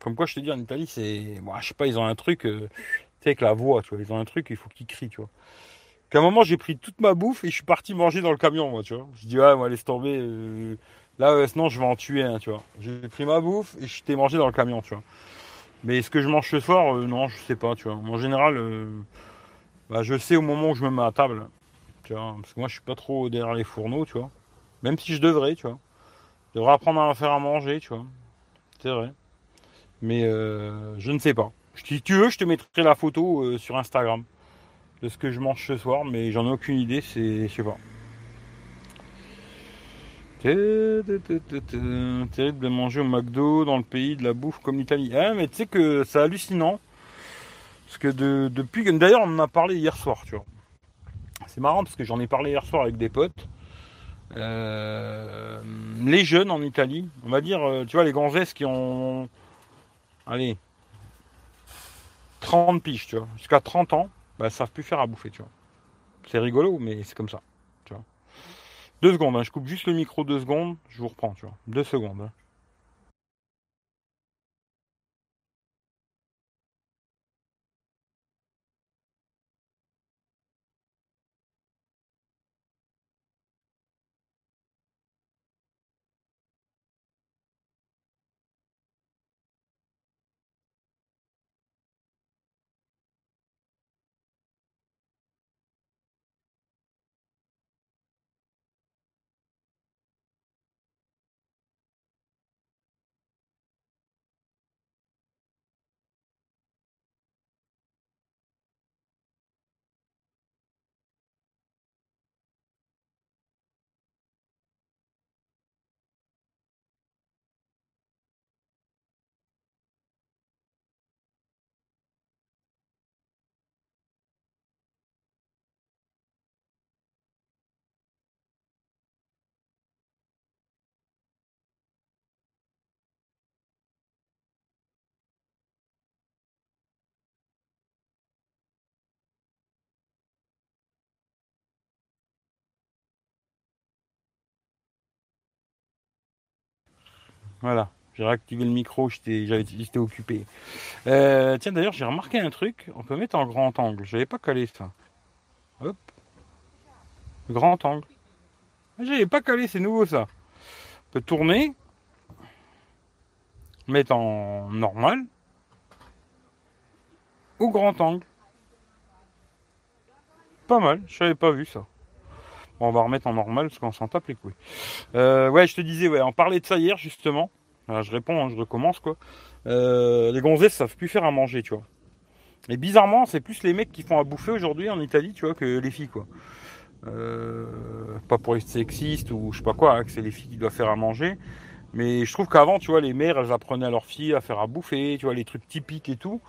Comme quoi, je te dis, en Italie, c'est. Moi, je sais pas, ils ont un truc. euh, Tu sais, avec la voix, tu vois. Ils ont un truc, il faut qu'ils crient, tu vois. Qu'à un moment, j'ai pris toute ma bouffe et je suis parti manger dans le camion, moi, tu vois. Je dis, ouais, moi, laisse tomber. euh, Là, sinon, je vais en tuer tu vois. J'ai pris ma bouffe et je t'ai mangé dans le camion, tu vois. Mais ce que je mange ce soir, euh, non, je sais pas, tu vois. En général, euh, bah, je sais au moment où je me mets à table, tu vois. Parce que moi, je suis pas trop derrière les fourneaux, tu vois. Même si je devrais, tu vois. Je devrais apprendre à faire à manger, tu vois. C'est vrai. Mais euh, je ne sais pas. Si tu veux, je te mettrai la photo sur Instagram de ce que je mange ce soir, mais j'en ai aucune idée, c'est. Je sais pas. Terrible de manger au McDo dans le pays de la bouffe comme l'Italie. Ah, mais tu sais que c'est hallucinant. Parce que de- depuis. D'ailleurs, on en a parlé hier soir, tu vois. C'est marrant parce que j'en ai parlé hier soir avec des potes. Euh, les jeunes en Italie, on va dire, euh, tu vois, les gonzesses qui ont. Allez. 30 piges, tu vois. Jusqu'à 30 ans, bah, savent plus faire à bouffer, tu vois. C'est rigolo, mais c'est comme ça. Deux secondes, hein, je coupe juste le micro deux secondes, je vous reprends, tu vois. Deux secondes. hein. Voilà. J'ai réactivé le micro, j'étais occupé. Euh, tiens, d'ailleurs, j'ai remarqué un truc. On peut mettre en grand angle. Je n'avais pas calé ça. Hop. Grand angle. J'avais pas calé, c'est nouveau ça. On peut tourner. Mettre en normal. Ou grand angle. Pas mal, je n'avais pas vu ça. On va remettre en normal parce qu'on s'en tape les couilles. Euh, ouais, je te disais, on parlait de ça hier justement. je réponds, hein, je recommence quoi. Euh, les gonzesses savent plus faire à manger, tu vois. Et bizarrement, c'est plus les mecs qui font à bouffer aujourd'hui en Italie, tu vois, que les filles, quoi. Euh, pas pour être sexiste ou je sais pas quoi, hein, que c'est les filles qui doivent faire à manger. Mais je trouve qu'avant, tu vois, les mères, elles apprenaient à leurs filles à faire à bouffer, tu vois, les trucs typiques et tout.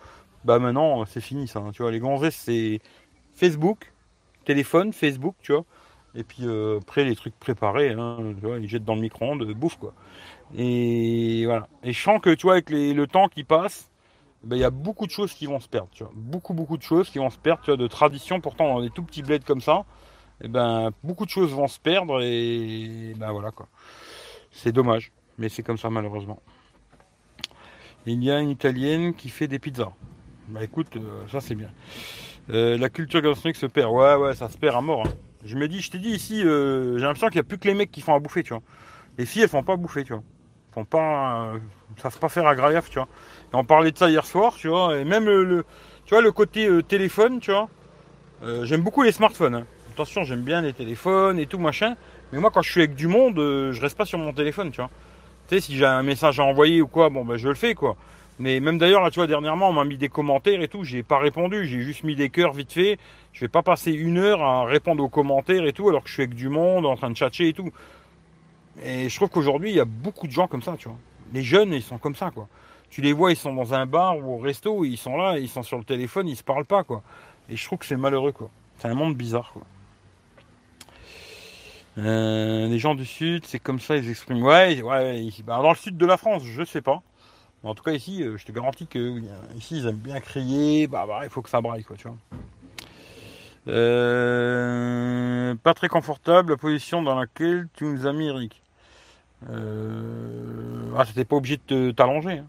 Bah maintenant, c'est fini ça. Hein. tu vois, les gonzesses, c'est Facebook, téléphone, Facebook, tu vois. Et puis euh, après, les trucs préparés, hein, tu vois, ils jettent dans le micro-ondes, bouffe, quoi. Et voilà. Et je sens que, tu vois, avec le temps qui passe, ben, il y a beaucoup de choses qui vont se perdre, tu vois. Beaucoup, beaucoup de choses qui vont se perdre, tu vois, de tradition. Pourtant, dans des tout petits bleds comme ça, et eh ben, beaucoup de choses vont se perdre et ben voilà, quoi. C'est dommage, mais c'est comme ça, malheureusement. Il y a une italienne qui fait des pizzas. Bah écoute, euh, ça c'est bien. Euh, la culture gastronomique se perd. Ouais, ouais, ça se perd à mort. Hein. Je me dis, je t'ai dit ici, euh, j'ai l'impression qu'il n'y a plus que les mecs qui font à bouffer, tu vois. Les filles, elles font pas à bouffer, tu vois. Elles font pas, ça se pas faire à tu vois. Et on parlait de ça hier soir, tu vois. Et même vois, le côté téléphone, tu vois. j'aime beaucoup les smartphones. Hein. Attention, j'aime bien les téléphones et tout machin. Mais moi, quand je suis avec du monde, je reste pas sur mon téléphone, tu vois. Tu sais, si j'ai un message à envoyer ou quoi, bon, ben je le fais, quoi. Mais même d'ailleurs, là, tu vois, dernièrement, on m'a mis des commentaires et tout, j'ai pas répondu, j'ai juste mis des cœurs vite fait. Je vais pas passer une heure à répondre aux commentaires et tout, alors que je suis avec du monde, en train de tchatcher et tout. Et je trouve qu'aujourd'hui, il y a beaucoup de gens comme ça, tu vois. Les jeunes, ils sont comme ça, quoi. Tu les vois, ils sont dans un bar ou au resto, ils sont là, ils sont sur le téléphone, ils se parlent pas, quoi. Et je trouve que c'est malheureux, quoi. C'est un monde bizarre, quoi. Euh, les gens du sud, c'est comme ça, ils expriment. Ouais, ouais. Bah, dans le sud de la France, je sais pas en tout cas, ici, euh, je te garantis que ici, ils aiment bien crier. Bah, bah, il faut que ça braille, quoi, tu vois. Euh, pas très confortable la position dans laquelle tu nous as mis, Eric. Euh, ah, c'était pas obligé de t'allonger. Hein.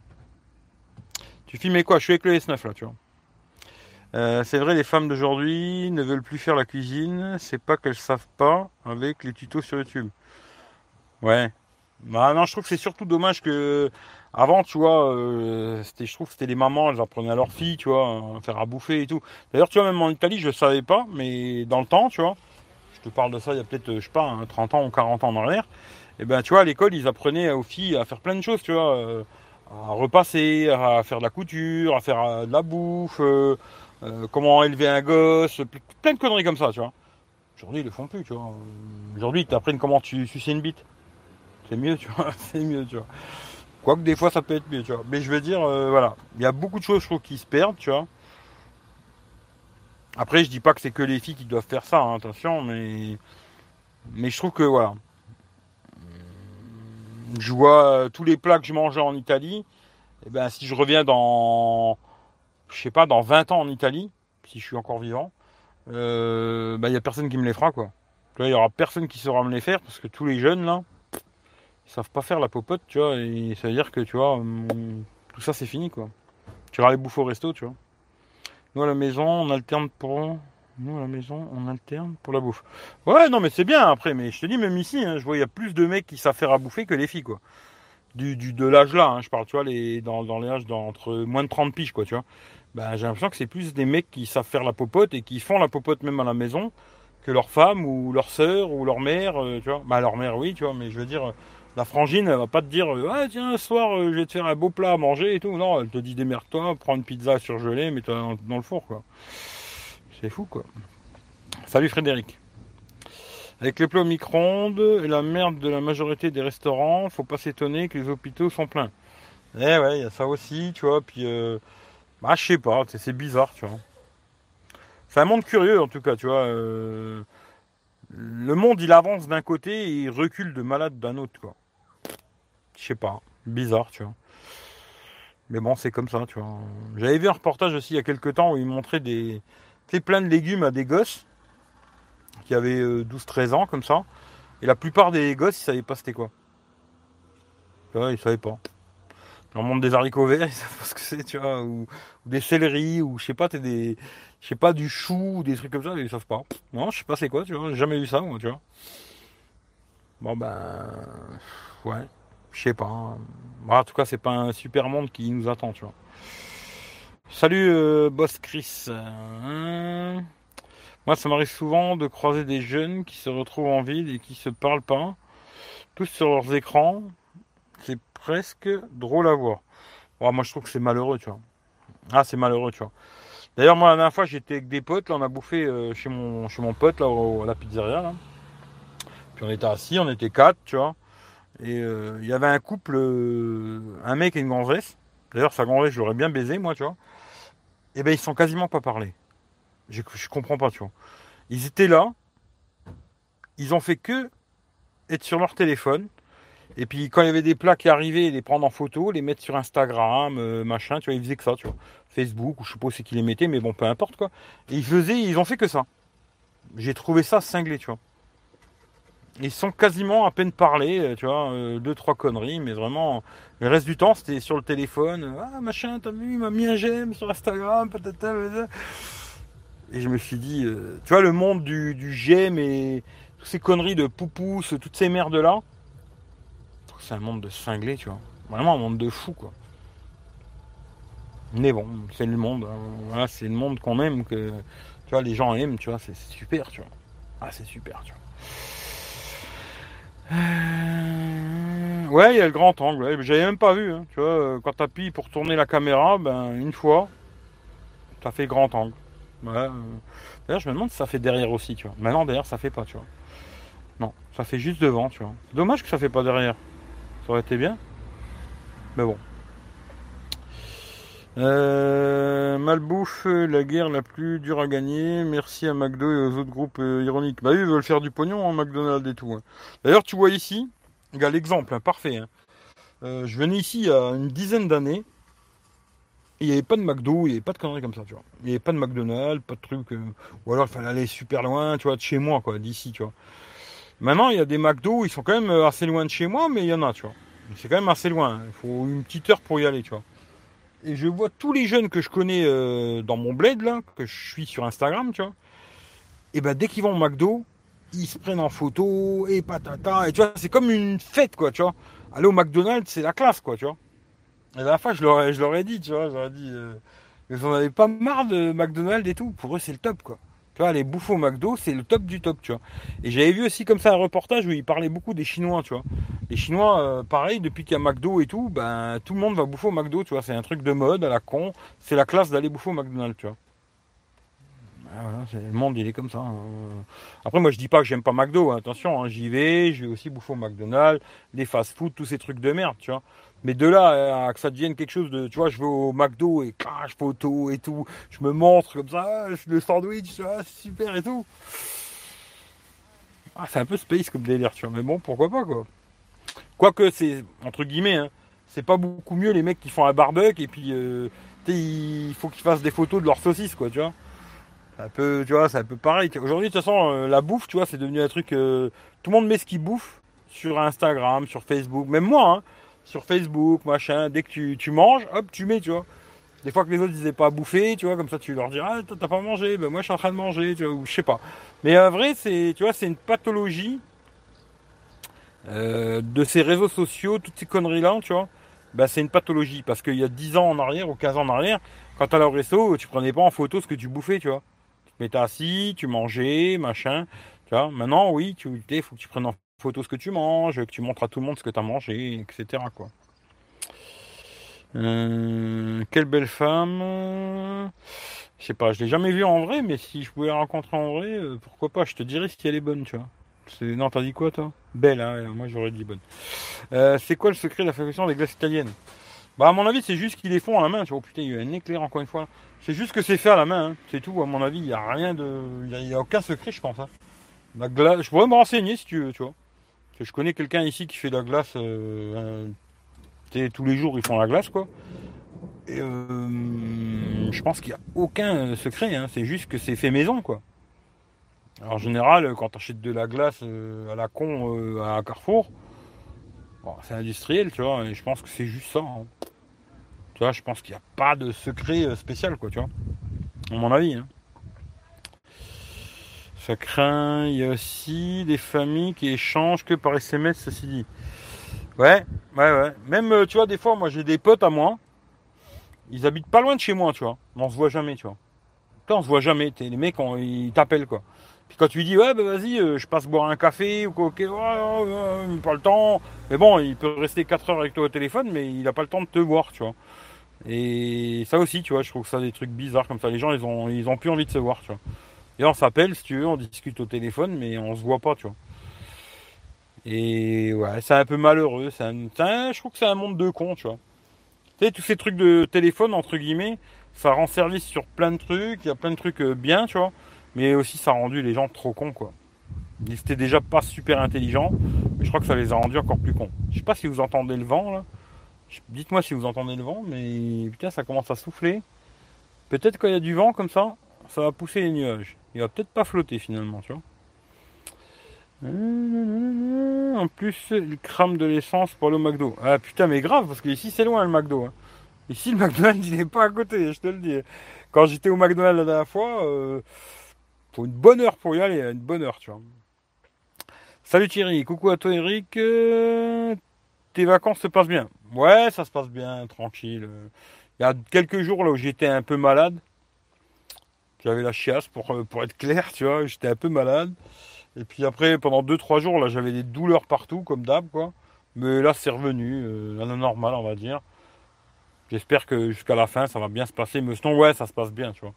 Tu filmais quoi? Je suis avec le S9 là, tu vois. c'est vrai, les femmes d'aujourd'hui ne veulent plus faire la cuisine. C'est pas qu'elles savent pas avec les tutos sur YouTube. Ouais. Bah non, je trouve que c'est surtout dommage que avant, tu vois, euh, c'était, je trouve que c'était les mamans, elles apprenaient à leurs filles, tu vois, à faire à bouffer et tout. D'ailleurs, tu vois, même en Italie, je ne savais pas, mais dans le temps, tu vois, je te parle de ça il y a peut-être, je sais pas, 30 hein, ans ou 40 ans en arrière, et eh ben, tu vois, à l'école, ils apprenaient aux filles à faire plein de choses, tu vois, euh, à repasser, à faire de la couture, à faire euh, de la bouffe, comment élever un gosse, plein de conneries comme ça, tu vois. Aujourd'hui, ils le font plus, tu vois. Aujourd'hui, ils t'apprennent comment tu sucer une bite. C'est mieux, tu vois, c'est mieux, tu vois. Quoique des fois ça peut être mieux, tu vois. Mais je veux dire, euh, voilà. Il y a beaucoup de choses, qui se perdent, tu vois. Après, je dis pas que c'est que les filles qui doivent faire ça, hein, attention, mais. Mais je trouve que voilà. Je vois euh, tous les plats que je mangeais en Italie. Et eh ben si je reviens dans. Je sais pas, dans 20 ans en Italie, si je suis encore vivant, euh, ben, il n'y a personne qui me les fera, quoi. Il n'y aura personne qui saura me les faire parce que tous les jeunes, là, ils savent pas faire la popote, tu vois, et ça veut dire que, tu vois, tout ça c'est fini, quoi. Tu vas aller bouffer au resto, tu vois. Nous à la maison, on alterne pour... Nous à la maison, on alterne pour la bouffe. Ouais, non, mais c'est bien après, mais je te dis, même ici, hein, je vois, il y a plus de mecs qui savent faire à bouffer que les filles, quoi. Du, de l'âge là, hein, je parle, tu vois, les, dans, dans les âges d'entre moins de 30 piges, quoi, tu vois. Ben, j'ai l'impression que c'est plus des mecs qui savent faire la popote et qui font la popote même à la maison que leur femme ou leur sœur ou leur mère, euh, tu vois. Bah, leur mère, oui, tu vois, mais je veux dire, la frangine, elle va pas te dire Ah, tiens, ce soir, euh, je vais te faire un beau plat à manger et tout. Non, elle te dit Démerde-toi, prends une pizza surgelée, mets-toi dans, le four, quoi. C'est fou, quoi. Salut Frédéric. Avec les plats au micro-ondes et la merde de la majorité des restaurants, faut pas s'étonner que les hôpitaux sont pleins. Eh ouais, il y a ça aussi, tu vois. Puis, euh, bah, je sais pas, c'est bizarre, tu vois. C'est un monde curieux, en tout cas, tu vois. Euh, le monde, il avance d'un côté et il recule de malade d'un autre, quoi je sais pas, bizarre, tu vois. Mais bon, c'est comme ça, tu vois. J'avais vu un reportage aussi il y a quelques temps où ils montraient des, plein de légumes à des gosses qui avaient 12-13 euh, ans, comme ça. Et la plupart des gosses, ils savaient pas c'était quoi. Ouais, ils savaient pas. On monte des haricots verts, ils savent pas ce que c'est, tu vois, ou, des céleris, ou je sais pas, t'es des. Je sais pas, du chou, ou des trucs comme ça, ils savent pas. Non, je sais pas c'est quoi, tu vois, j'ai jamais vu ça, moi, tu vois. Bon ben. Ouais, je sais pas. Hein. en tout cas, c'est pas un super monde qui nous attend. Salut, euh, boss Chris. Hein moi, ça m'arrive souvent de croiser des jeunes qui se retrouvent en ville et qui se parlent pas, tous sur leurs écrans. C'est presque drôle à voir. moi, je trouve que c'est malheureux, tu vois. Ah, c'est malheureux, tu vois. D'ailleurs, moi, la dernière fois, j'étais avec des potes, là, on a bouffé euh, chez, mon, pote, là, à la pizzeria. Puis on était assis, on était quatre, tu vois. Et euh, il y avait un couple, euh, un mec et une gonzesse. D'ailleurs, sa gonzesse, je l'aurais bien baisé, moi, tu vois. Et eh ben, ils sont quasiment pas parlé. Je, je comprends pas, tu vois. Ils étaient là, ils ont fait que être sur leur téléphone. Et puis quand il y avait des plats qui arrivaient, les prendre en photo, les mettre sur Instagram, euh, machin, tu vois, ils faisaient que ça, tu vois. Facebook, ou je sais pas c'est qui les mettait, mais bon, peu importe quoi. Et ils faisaient, ils ont fait que ça. J'ai trouvé ça cinglé, tu vois. Ils sont quasiment à peine parlé, euh, tu vois, euh, deux, trois conneries, mais vraiment, le reste du temps, c'était sur le téléphone. Ah, machin, t'as vu, il m'a mis un j'aime sur Instagram, patata, et je me suis dit, euh, tu vois, le monde du, du j'aime et toutes ces conneries de poupous, toutes ces merdes-là, c'est un monde de cinglés, tu vois. Vraiment un monde de fou, quoi. Mais bon, c'est le monde. Hein. Voilà, c'est le monde qu'on aime, que tu vois, les gens aiment, tu vois, c'est super, tu vois. Ah, c'est super, tu vois. Euh, ouais, il y a le grand angle. J'avais même pas vu, hein, tu vois. Quand tu appuies pour tourner la caméra, ben une fois, ça fait grand angle. Ouais. D'ailleurs, je me demande si ça fait derrière aussi, tu vois. Maintenant, derrière, ça fait pas, tu vois. Non, ça fait juste devant, tu vois. Dommage que ça fait pas derrière. Ça aurait été bien. Mais bon. Euh, Malbouffe, la guerre la plus dure à gagner. Merci à McDo et aux autres groupes euh, ironiques. Bah, eux, ils veulent faire du pognon en McDonald's et tout. Hein. D'ailleurs, tu vois ici, regarde l'exemple, hein, parfait. Hein. Euh, je venais ici il y a une dizaine d'années il n'y avait pas de McDo, il n'y avait pas de conneries comme ça, tu vois. Il n'y avait pas de McDonald's, pas de trucs. Ou alors il fallait aller super loin, tu vois, de chez moi, quoi, d'ici, tu vois. Maintenant, il y a des McDo, ils sont quand même assez loin de chez moi, mais il y en a, tu vois. C'est quand même assez loin. Il faut une petite heure pour y aller, tu vois. Et je vois tous les jeunes que je connais euh, dans mon bled, là, que je suis sur Instagram, tu vois. Et ben dès qu'ils vont au McDo, ils se prennent en photo, et patata, et tu vois, c'est comme une fête, quoi, tu vois. Aller au McDonald's, c'est la classe, quoi, tu vois. La dernière fois, je leur, je leur ai dit, tu vois, j'aurais dit, euh, ils en avaient pas marre de McDonald's et tout? Pour eux, c'est le top, quoi. Tu vois, les bouffes au McDo, c'est le top du top, tu vois. Et j'avais vu aussi comme ça un reportage où ils parlaient beaucoup des Chinois, tu vois. Les Chinois, euh, pareil, depuis qu'il y a McDo et tout, ben tout le monde va bouffer au McDo, tu vois. C'est un truc de mode à la con. C'est la classe d'aller bouffer au McDonald's, tu vois. Ah, le monde il est comme ça. Hein. Après moi je dis pas que j'aime pas McDo, hein. attention, hein, j'y vais, je vais aussi bouffer au McDonald's, les fast-food, tous ces trucs de merde, tu vois. Mais de là à que ça devienne quelque chose de, tu vois, je vais au McDo et crash photo et tout, je me montre comme ça, le sandwich, ah, super et tout. Ah, c'est un peu space comme délire, tu vois, mais bon, pourquoi pas quoi. Quoique c'est, entre guillemets, hein, c'est pas beaucoup mieux les mecs qui font un barbecue et puis euh, il faut qu'ils fassent des photos de leurs saucisses, quoi, tu vois. Un peu, tu vois, c'est un peu pareil. Aujourd'hui, de toute façon, euh, la bouffe, tu vois, c'est devenu un truc. Euh, tout le monde met ce qu'il bouffe sur Instagram, sur Facebook, même moi, hein sur Facebook, machin, dès que tu, manges, hop, tu mets, tu vois. Des fois que les autres disaient pas à bouffer, tu vois, comme ça tu leur dis ah t'as pas mangé, ben moi je suis en train de manger, tu vois, ou je sais pas. Mais en vrai c'est, tu une pathologie euh, de ces réseaux sociaux, toutes ces conneries là, tu vois. Ben, c'est une pathologie parce qu'il y a 10 ans en arrière ou 15 ans en arrière, quand t'allais au resto, tu prenais pas en photo ce que tu bouffais, tu vois. Tu te mettais assis, tu mangeais, machin. Tu vois, maintenant oui, tu il faut que tu prennes en photo ce que tu manges, que tu montres à tout le monde ce que tu as mangé, etc. Quoi. Euh, quelle belle femme. Je sais pas, je l'ai jamais vue en vrai, mais si je pouvais la rencontrer en vrai, euh, pourquoi pas, je te dirais si elle est bonne, tu vois. Non, t'as dit quoi toi? Belle, hein moi j'aurais dit bonne. Euh, c'est quoi le secret de la fabrication des glaces italiennes? Bah à mon avis c'est juste qu'ils les font à la main, tu vois. Oh, putain, il y a un éclair encore une fois. C'est juste que c'est fait à la main, hein. c'est tout, à mon avis, il n'y a rien de. Il n'y a, aucun secret, je pense. Hein. La glace, je pourrais me renseigner si tu veux, tu vois je connais quelqu'un ici qui fait de la glace. Euh, tous les jours, ils font la glace, quoi. Et euh, je pense qu'il n'y a aucun secret. Hein. c'est juste que c'est fait maison, quoi. Alors, en général, quand tu achètes de la glace euh, à la con à Carrefour, c'est industriel, tu vois. Et je pense que c'est juste ça. Hein. Tu vois, je pense qu'il n'y a pas de secret spécial, quoi, tu vois. À mon avis. Hein. Ça craint. Il y a aussi des familles qui échangent que par SMS, ceci dit. Ouais, ouais, ouais. Même, euh, tu vois, des fois, moi, j'ai des potes à moi. Ils habitent pas loin de chez moi, tu vois. On se voit jamais, tu vois. Toi, on se voit jamais. Les mecs, ils t'appellent, quoi. Puis quand tu lui dis, ouais, bah vas-y, euh, je passe boire un café ou quoi, ok, ouais, pas le temps. Mais bon, il peut rester 4 heures avec toi au téléphone, mais il n'a pas le temps de te voir, tu vois. Et ça aussi, tu vois, je trouve ça des trucs bizarres comme ça. Les gens, ils ont, ils ont plus envie de se voir, tu vois. Et on s'appelle, si tu veux, on discute au téléphone, mais on se voit pas, tu vois. Et ouais, c'est un peu malheureux. Je trouve que c'est un monde de cons, tu vois. Tu sais, tous ces trucs de téléphone, entre guillemets, ça rend service sur plein de trucs. Il y a plein de trucs euh, bien, tu vois. Mais aussi, ça a rendu les gens trop cons, quoi. Ils étaient déjà pas super intelligents, mais je crois que ça les a rendus encore plus cons. Je sais pas si vous entendez le vent, là. Dites-moi si vous entendez le vent, mais putain, ça commence à souffler. Peut-être quand il y a du vent comme ça, ça va pousser les nuages. Il va peut-être pas flotter finalement, tu vois. En plus, il crame de l'essence pour le McDo. Ah putain, mais grave, parce que ici c'est loin le McDo. Hein. Ici, le McDonald's, il n'est pas à côté, je te le dis. Quand j'étais au McDonald's la dernière fois, euh, faut une bonne heure pour y aller, une bonne heure, tu vois. Salut Thierry, coucou à toi Eric. Euh, tes vacances se passent bien Ouais, ça se passe bien, tranquille. Il y a quelques jours là où j'étais un peu malade. J'avais la chiasse pour, euh, pour être clair, tu vois, j'étais un peu malade. Et puis après, pendant 2-3 jours, là, j'avais des douleurs partout, comme d'hab, quoi. Mais là, c'est revenu, euh, normale, on va dire. J'espère que jusqu'à la fin, ça va bien se passer. Mais sinon, ouais, ça se passe bien, tu vois.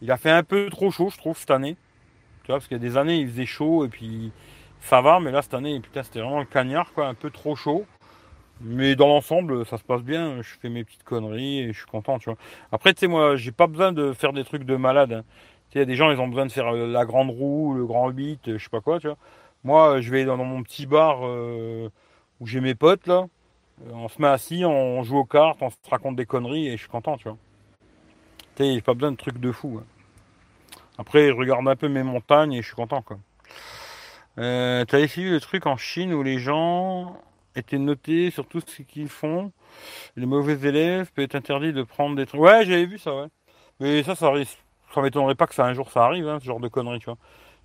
Il a fait un peu trop chaud, je trouve, cette année. Tu vois, parce qu'il y a des années, il faisait chaud et puis ça va, mais là, cette année, putain, c'était vraiment le cagnard, quoi, un peu trop chaud. Mais dans l'ensemble, ça se passe bien. Je fais mes petites conneries et je suis content, tu vois. Après, tu sais, moi, j'ai pas besoin de faire des trucs de malade. Hein. Tu sais, des gens, ils ont besoin de faire euh, la grande roue, le grand 8, je sais pas quoi, tu vois. Moi, je vais dans mon petit bar euh, où j'ai mes potes, là. On se met assis, on joue aux cartes, on se raconte des conneries et je suis content, tu vois. Tu sais, j'ai pas besoin de trucs de fou. Hein. Après, je regarde un peu mes montagnes et je suis content, quoi. Euh, T'as essayé le truc en Chine où les gens étaient notés sur tout ce qu'ils font. Les mauvais élèves peut être interdit de prendre des trucs. Ouais, j'avais vu ça, ouais. Mais ça, ça. Ça m'étonnerait pas que ça un jour ça arrive, hein, ce genre de conneries, tu vois.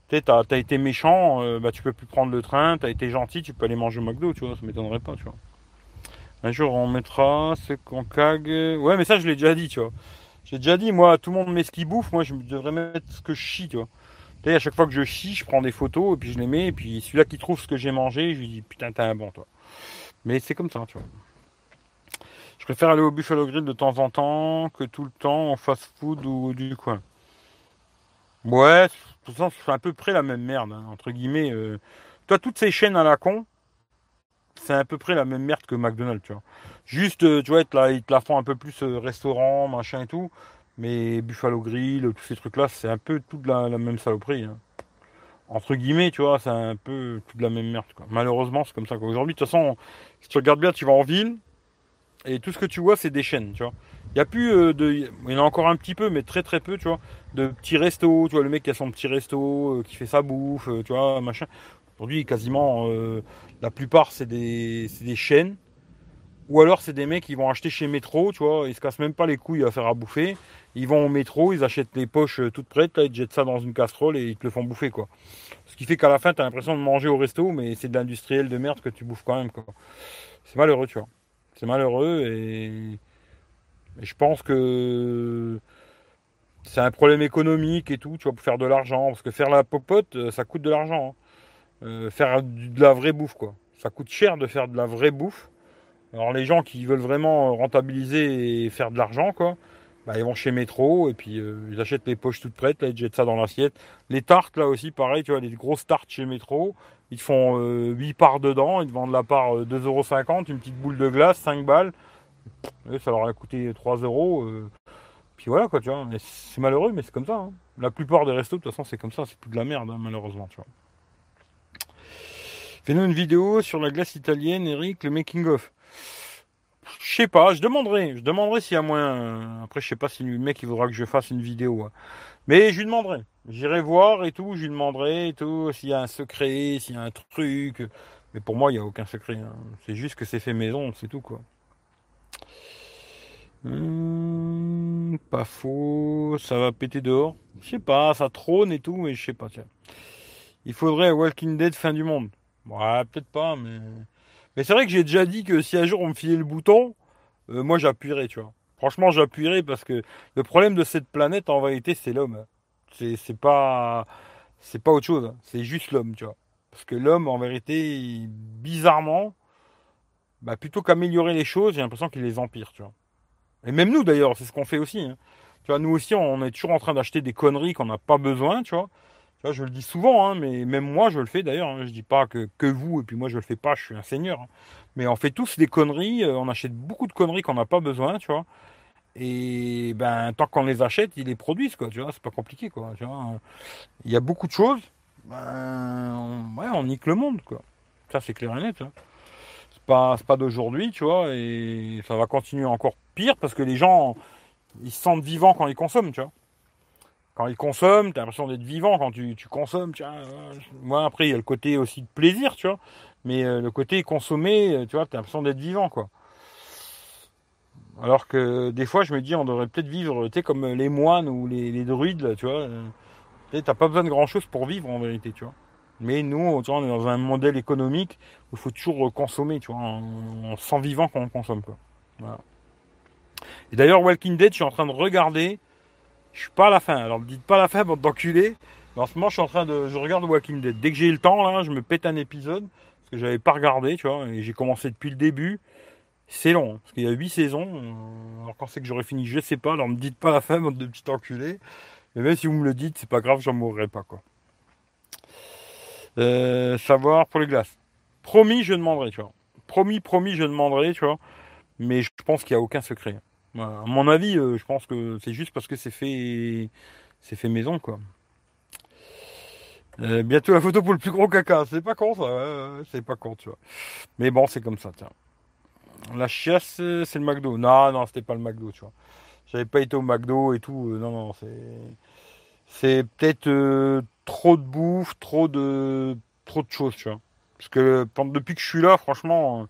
Tu t'as as été méchant, euh, bah tu peux plus prendre le train, t'as été gentil, tu peux aller manger au McDo, tu vois, ça m'étonnerait pas, tu vois. Un jour on mettra ce qu'on cague. Ouais, mais ça je l'ai déjà dit, tu vois. J'ai déjà dit, moi, tout le monde met ce qu'il bouffe, moi je devrais mettre ce que je chie, tu vois. Tu sais, à chaque fois que je chie, je prends des photos et puis je les mets, et puis celui-là qui trouve ce que j'ai mangé, je lui dis putain t'es un bon toi. Mais c'est comme ça, tu vois. Je préfère aller au Buffalo Grill de temps en temps que tout le temps en fast food ou du coin. Ouais, toute façon, c'est à peu près la même merde, hein, entre guillemets. Euh. Toi, toutes ces chaînes à la con, c'est à peu près la même merde que McDonald's, tu vois. Juste, euh, tu vois, ils te la font un peu plus euh, restaurant, machin et tout. Mais Buffalo Grill, tous ces trucs-là, c'est un peu toute la, même saloperie. Hein. Entre guillemets, tu vois, c'est un peu toute la même merde. Malheureusement, c'est comme ça. Aujourd'hui, de toute façon, si tu regardes bien, tu vas en ville, et tout ce que tu vois, c'est des chaînes, tu vois. Il y a plus euh, de. Il y en a encore un petit peu, mais très très peu, tu vois. De petits restos, tu vois, le mec qui a son petit resto, qui fait sa bouffe, tu vois, machin. Aujourd'hui, quasiment, la plupart, c'est des, des chaînes. Ou alors, c'est des mecs qui vont acheter chez Métro, tu vois, ils se cassent même pas les couilles à faire à bouffer. Ils vont au métro, ils achètent les poches euh, toutes prêtes, là, ils jettent ça dans une casserole et ils te le font bouffer, quoi. Ce qui fait qu'à la fin, tu as l'impression de manger au resto, mais c'est de l'industriel de merde que tu bouffes quand même, quoi. C'est malheureux, tu vois. C'est malheureux et... et je pense que c'est un problème économique et tout, tu vois, pour faire de l'argent. Parce que faire la popote, euh, ça coûte de l'argent. Hein. Euh, faire de la vraie bouffe, quoi. Ça coûte cher de faire de la vraie bouffe. Alors les gens qui veulent vraiment rentabiliser et faire de l'argent, quoi, bah, ils vont chez Métro et puis euh, ils achètent les poches toutes prêtes, là, ils jettent ça dans l'assiette. Les tartes, là aussi, pareil, tu vois, les grosses tartes chez Métro, ils font 8 parts dedans, ils te vendent la part 2,50€, une petite boule de glace, 5 balles. ça leur a coûté 3 euros. puis voilà, quoi, tu vois. C'est malheureux, mais c'est comme ça. Hein. La plupart des restos, de toute façon, c'est comme ça, c'est plus de la merde, hein, malheureusement, tu vois. Fais-nous une vidéo sur la glace italienne, Eric, le making-of. Je sais pas, je demanderai. Je demanderai s'il y a moins. Après, je sais pas si le mec il voudra que je fasse une vidéo. Hein. Mais je lui demanderai. J'irai voir et tout, je lui demanderai et tout, s'il y a un secret, s'il y a un truc. Mais pour moi, il n'y a aucun secret. Hein. C'est juste que c'est fait maison, c'est tout quoi. Hum, pas faux, ça va péter dehors. Je sais pas, ça trône et tout, mais je sais pas, tiens. Il faudrait Walking Dead fin du monde. Ouais, peut-être pas, mais. Mais c'est vrai que j'ai déjà dit que si un jour on me filait le bouton, euh, moi j'appuierais, tu vois. Franchement, j'appuierais parce que le problème de cette planète, en vérité, c'est l'homme. C'est pas. Pas autre chose. C'est juste l'homme, tu vois. Parce que l'homme, en vérité, bizarrement, bah, plutôt qu'améliorer les choses, j'ai l'impression qu'il les empire, tu vois. Et même nous, d'ailleurs, c'est ce qu'on fait aussi. Hein. Tu vois, nous aussi, on est toujours en train d'acheter des conneries qu'on n'a pas besoin, tu vois. Je le dis souvent, hein, mais même moi, je le fais d'ailleurs. Hein. Je dis pas que, que vous, et puis moi, je le fais pas, je suis un seigneur. Hein. Mais on fait tous des conneries, euh, on achète beaucoup de conneries qu'on n'a pas besoin, tu vois. Et ben, tant qu'on les achète, ils les produisent, quoi, tu vois. C'est pas compliqué, quoi. Tu vois. Il y a beaucoup de choses, ben, on, ouais, on nique le monde, quoi. Ça, c'est clair et net. C'est pas, pas d'aujourd'hui, tu vois, et ça va continuer encore pire parce que les gens, ils se sentent vivants quand ils consomment, tu vois quand ils consomment, tu as l'impression d'être vivant quand tu, consommes. Tu vois, moi, après, il y a le côté aussi de plaisir, tu vois. Mais euh, le côté consommer, euh, tu vois, tu as l'impression d'être vivant, quoi. Alors que des fois, je me dis, on devrait peut-être vivre, tu sais, comme les moines ou les, druides, tu vois. Tu n'as pas besoin de grand-chose pour vivre, en vérité, tu vois. Mais nous, tu vois, on est dans un modèle économique où il faut toujours consommer, tu vois. On, sent vivant quand on consomme, quoi. Et d'ailleurs, Walking Dead, je suis en train de regarder je suis pas à la fin. Alors, me dites pas la fin, bande d'enculés. En ce moment, je suis en train de. Je regarde Walking Dead. Dès que j'ai le temps, là, je me pète un épisode. Parce que j'avais pas regardé, tu vois. Et j'ai commencé depuis le début. C'est long. Hein, parce qu'il y a 8 saisons. Alors, quand c'est que j'aurai fini, je sais pas. Alors, me dites pas la fin, bande de petits enculés. Mais même si vous me le dites, c'est pas grave, j'en mourrai pas, quoi. Euh, savoir pour les glaces. Promis, je demanderai, tu vois. Promis, promis, je demanderai, tu vois. Mais je pense qu'il n'y a aucun secret. À mon avis, euh, je pense que c'est juste parce que c'est fait, c'est fait maison, quoi. Euh, bientôt la photo pour le plus gros caca. C'est pas con, ça. c'est pas con, tu vois. Mais bon, c'est comme ça, tiens. La chiasse, c'est le McDo. Non, non, c'était pas le McDo, tu vois. J'avais pas été au McDo et tout. Euh, non, non, c'est. C'est peut-être trop de bouffe, trop de. trop de choses, tu vois. Parce que depuis que je suis là, franchement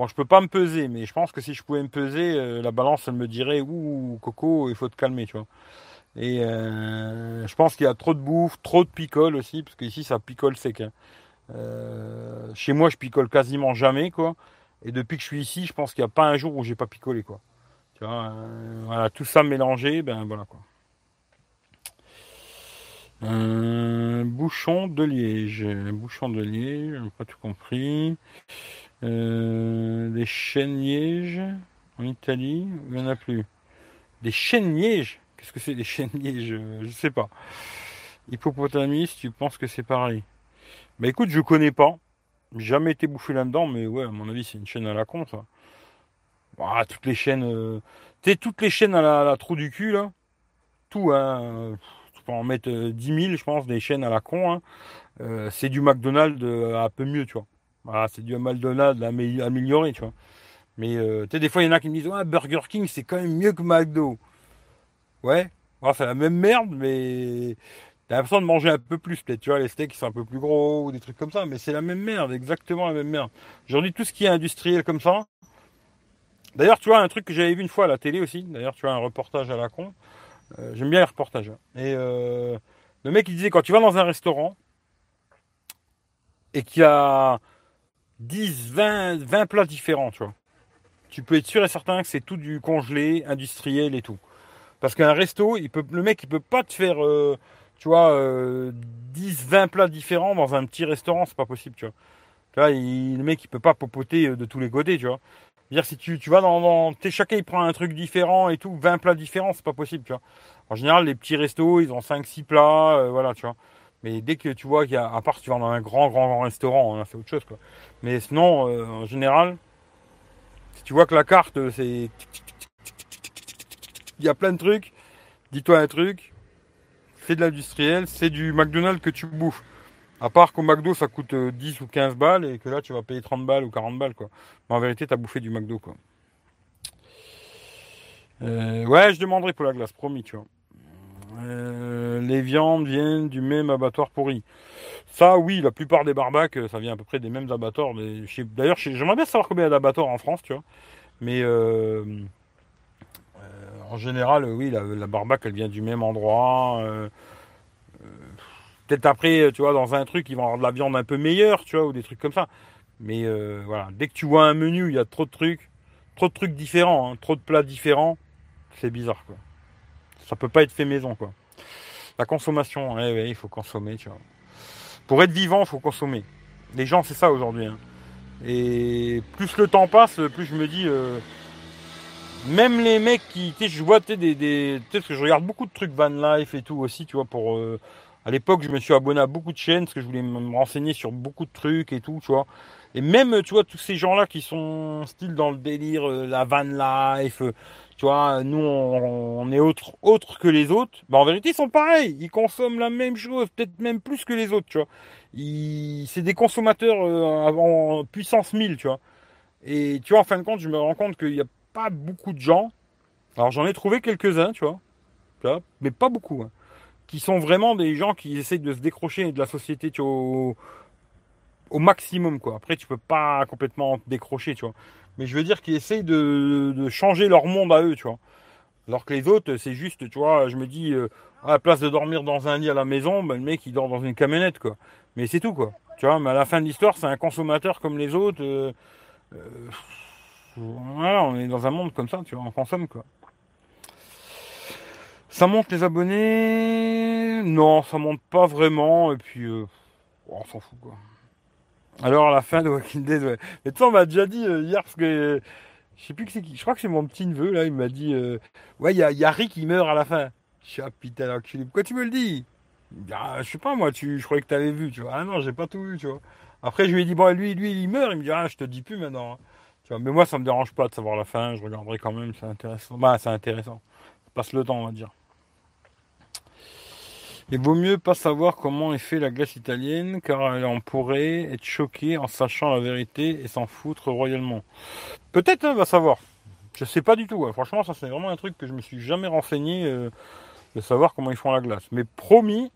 Bon, je peux pas me peser, mais je pense que si je pouvais me peser, euh, la balance, elle me dirait Ouh, Coco, il faut te calmer, tu vois. Et euh, je pense qu'il y a trop de bouffe, trop de picole aussi, parce qu'ici, ça picole sec. Hein. Euh, chez moi, je picole quasiment jamais, quoi. Et depuis que je suis ici, je pense qu'il n'y a pas un jour où j'ai pas picolé, quoi. Tu vois, voilà, tout ça mélangé, ben voilà, quoi. bouchon de Liège. Bouchon de Liège, pas tout compris. Euh, des chênes lièges en Italie, il n'y en a plus. Des chênes lièges Qu'est-ce que c'est des chênes lièges Je ne sais pas. Hippopotamus, tu penses que c'est pareil? Bah écoute, je connais pas. Jamais été bouffé là-dedans, mais ouais, à mon avis, c'est une chaîne à la con, ça. Ah, toutes les chaînes. Euh... Tu sais, toutes les chaînes à la, trou du cul, là. Tout, hein. Tu peux en mettre 10 euh, 000, je pense, des chaînes à la con. Hein. Euh, c'est du McDonald's un peu mieux, tu vois. Voilà, c'est du McDonald's amélioré, tu vois. Mais euh, tu sais, des fois, il y en a qui me disent ouais, Burger King, c'est quand même mieux que McDo. Ouais, c'est la même merde, mais t'as l'impression de manger un peu plus, peut-être, tu vois, les steaks sont un peu plus gros ou des trucs comme ça, mais c'est la même merde, exactement la même merde. Aujourd'hui, tout ce qui est industriel comme ça. D'ailleurs, tu vois, un truc que j'avais vu une fois à la télé aussi, d'ailleurs, tu vois, un reportage à la con. Euh, j'aime bien les reportages. Hein. Et euh, le mec, il disait, quand tu vas dans un restaurant et qu'il y a 10, 20, 20 plats différents, tu vois. Tu peux être sûr et certain que c'est tout du congelé, industriel et tout. Parce qu'un resto, il peut, le mec, il peut pas te faire, euh, tu vois, 10, euh, 20 plats différents dans un petit restaurant, c'est pas possible, tu vois. Le mec, il peut pas popoter euh, de tous les côtés, tu vois. Dire si tu, tu vas dans, dans chacun il prend un truc différent et tout, 20 plats différents, c'est pas possible, tu vois. En général, les petits restos, ils ont 5 6 plats, voilà, tu vois. Mais dès que tu vois qu'il y a, à part si tu vas dans un grand, grand, grand restaurant, a fait autre chose, quoi. Mais sinon, euh, en général, si tu vois que la carte, euh, c'est. Il y a plein de trucs, dis-toi un truc, c'est de l'industriel, c'est du McDonald's que tu bouffes. À part qu'au McDo, ça coûte 10 euh, ou 15 balles et que là, tu vas payer 30 balles ou 40 balles, quoi. Mais en vérité, tu as bouffé du McDo, quoi. ouais, je demanderai pour la glace, promis, tu vois. Euh, les viandes viennent du même abattoir pourri. Ça, oui, la plupart des barbacs, ça vient à peu près des mêmes abattoirs. D'ailleurs, j'aimerais bien savoir combien il y a d'abattoirs en France, tu vois. Mais, euh, en général, oui, la, la, barbaque, elle vient du même endroit. Peut-être après, tu vois, dans un truc, ils vont avoir de la viande un peu meilleure, tu vois, ou des trucs comme ça. Mais voilà, dès que tu vois un menu, il y a trop de trucs, trop de trucs différents, hein, trop de plats différents, c'est bizarre, quoi. Ça peut pas être fait maison, quoi. La consommation, ouais, il faut consommer, tu vois. Pour être vivant, il faut consommer. Les gens, c'est ça aujourd'hui. Hein. Et plus le temps passe, plus je me dis. Euh, même les mecs qui. Tu je vois, tu des. des que je regarde beaucoup de trucs van life et tout aussi, tu vois, pour. Euh, à l'époque, je me suis abonné à beaucoup de chaînes parce que je voulais me renseigner sur beaucoup de trucs et tout, tu vois. Et même, tu vois, tous ces gens-là qui sont style dans le délire, euh, la van life, tu vois, nous, on, est autre, que les autres. Bah, en vérité, ils sont pareils. Ils consomment la même chose, peut-être même plus que les autres, tu vois. C'est des consommateurs euh, en puissance 1000, tu vois. Et tu vois, en fin de compte, je me rends compte qu'il n'y a pas beaucoup de gens. Alors, j'en ai trouvé quelques-uns, tu vois. Tu vois mais pas beaucoup. Hein, qui sont vraiment des gens qui essayent de se décrocher de la société, au, maximum, quoi. Après, tu peux pas complètement te décrocher, tu vois mais je veux dire qu'ils essayent de, changer leur monde à eux, tu vois. Alors que les autres, c'est juste, tu vois, je me dis, euh, à la place de dormir dans un lit à la maison, ben, le mec il dort dans une camionnette, quoi. Mais c'est tout, quoi. Tu vois, mais à la fin de l'histoire, c'est un consommateur comme les autres. Euh, euh, voilà, on est dans un monde comme ça, tu vois, on consomme, quoi. Ça monte les abonnés? Non, ça monte pas vraiment, et puis, on s'en fout, quoi. Alors la fin de Walking Dead, ouais. Mais toi, on m'a déjà dit euh, hier, parce que je sais plus que c'est qui. Je crois que c'est mon petit neveu, là, il m'a dit euh, Ouais, il y a, Rick qui meurt à la fin. Je suis ah pourquoi tu me le dis? Ah, Je sais pas, moi, tu, je croyais que tu avais vu, tu vois. Ah non, j'ai pas tout vu, tu vois. Après, je lui ai dit Bon, lui, lui, il meurt. Il me dit Ah, je te dis plus maintenant. Hein. Tu vois, mais moi, ça me dérange pas de savoir la fin. Je regarderai quand même, c'est intéressant. Bah, c'est intéressant. passe le temps, on va dire. Il vaut mieux pas savoir comment est fait la glace italienne, car on pourrait être choqué en sachant la vérité et s'en foutre royalement. Peut-être, hein, va savoir. Je sais pas du tout. Hein. Franchement, ça c'est vraiment un truc que je me suis jamais renseigné euh, de savoir comment ils font la glace. Mais promis,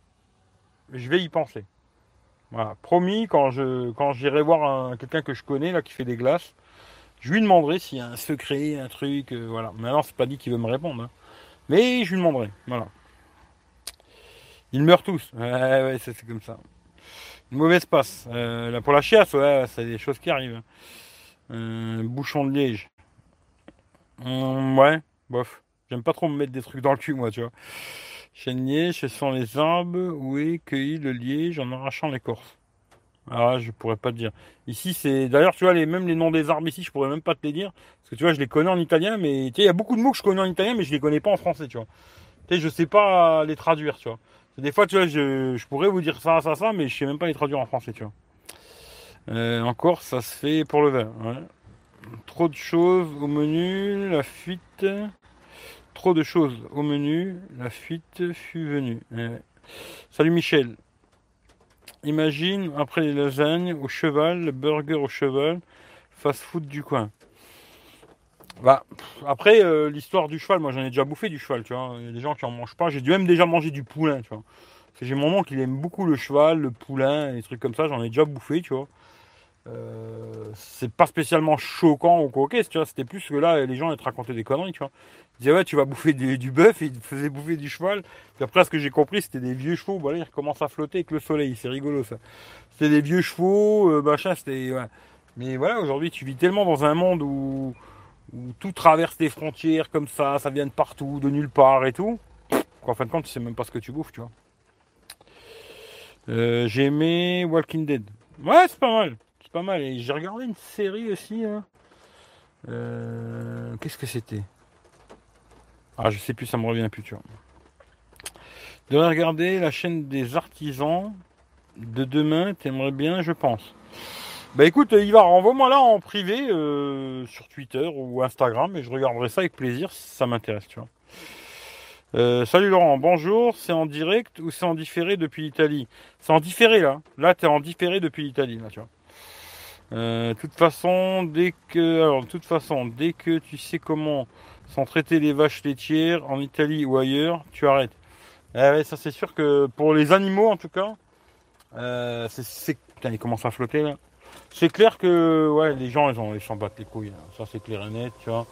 je vais y penser. Voilà, promis, quand j'irai voir quelqu'un que je connais là qui fait des glaces, je lui demanderai s'il y a un secret, un truc, euh, voilà. Maintenant, c'est pas dit qu'il veut me répondre, hein. mais je lui demanderai. Voilà. Ils meurent tous. Ouais, c'est comme ça. Une mauvaise passe. Euh, là, pour la chiasse, ouais, c'est des choses qui arrivent. Euh, bouchon de liège. Hum, ouais, bof. J'aime pas trop me mettre des trucs dans le cul, moi, tu vois. Chêne ce sont les arbres où est cueilli le liège en arrachant l'écorce. Ah, je pourrais pas te dire. Ici, c'est. D'ailleurs, tu vois, les... même les noms des arbres ici, je pourrais même pas te les dire. Parce que tu vois, je les connais en italien, mais tu sais, il y a beaucoup de mots que je connais en italien, mais je les connais pas en français, tu vois. Tu je sais pas les traduire, tu vois. Des fois, tu vois, je, pourrais vous dire ça, ça, ça, mais je sais même pas les traduire en français, tu vois. Euh, encore, ça se fait pour le vin. Trop de choses au menu, la fuite. Trop de choses au menu, la fuite fut venue. Salut Michel. Imagine, après les lasagnes au cheval, le burger au cheval, fast-food du coin. Bah, après, euh, l'histoire du cheval, moi j'en ai déjà bouffé du cheval, tu vois. Il y a des gens qui en mangent pas. J'ai dû même déjà manger du poulain, tu vois. Parce que j'ai mon oncle, il aime beaucoup le cheval, le poulain, les trucs comme ça. J'en ai déjà bouffé, tu vois. Euh, c'est pas spécialement choquant ou coquet, tu vois. C'était plus que là, les gens ils te racontaient des conneries, tu vois. Ils disaient, ouais, tu vas bouffer du, bœuf, ils te faisaient bouffer du cheval. Puis après, ce que j'ai compris, c'était des vieux chevaux. Voilà, ils recommencent à flotter avec le soleil. C'est rigolo, ça. C'était des vieux chevaux, euh, machin, c'était. Mais voilà, aujourd'hui, tu vis tellement dans un monde où où tout traverse des frontières comme ça, ça vient de partout, de nulle part et tout. En fin de compte, tu sais même pas ce que tu bouffes, tu vois. Euh, j'ai aimé Walking Dead. Ouais, c'est pas mal. C'est pas mal. Et j'ai regardé une série aussi. Hein. Euh, qu'est-ce que c'était? Ah, je sais plus, ça me revient plus, tu vois. De regarder la chaîne des artisans de demain, t'aimerais bien, je pense. Bah écoute, Ivar, envoie-moi là en privé euh, sur Twitter ou Instagram et je regarderai ça avec plaisir si ça m'intéresse, tu vois. Euh, salut Laurent, bonjour, c'est en direct ou c'est en différé depuis l'Italie? C'est en différé là. Là, t'es en différé depuis l'Italie, là, tu vois. Euh, toute façon, dès que, alors, de toute façon, dès que tu sais comment sont traiter les vaches laitières en Italie ou ailleurs, tu arrêtes. Eh ouais, ça c'est sûr que pour les animaux en tout cas, euh, c'est, putain, il commence à flotter là. C'est clair que ouais, les gens ils, ont, ils s'en battent les couilles. Hein. Ça c'est clair et net, tu vois.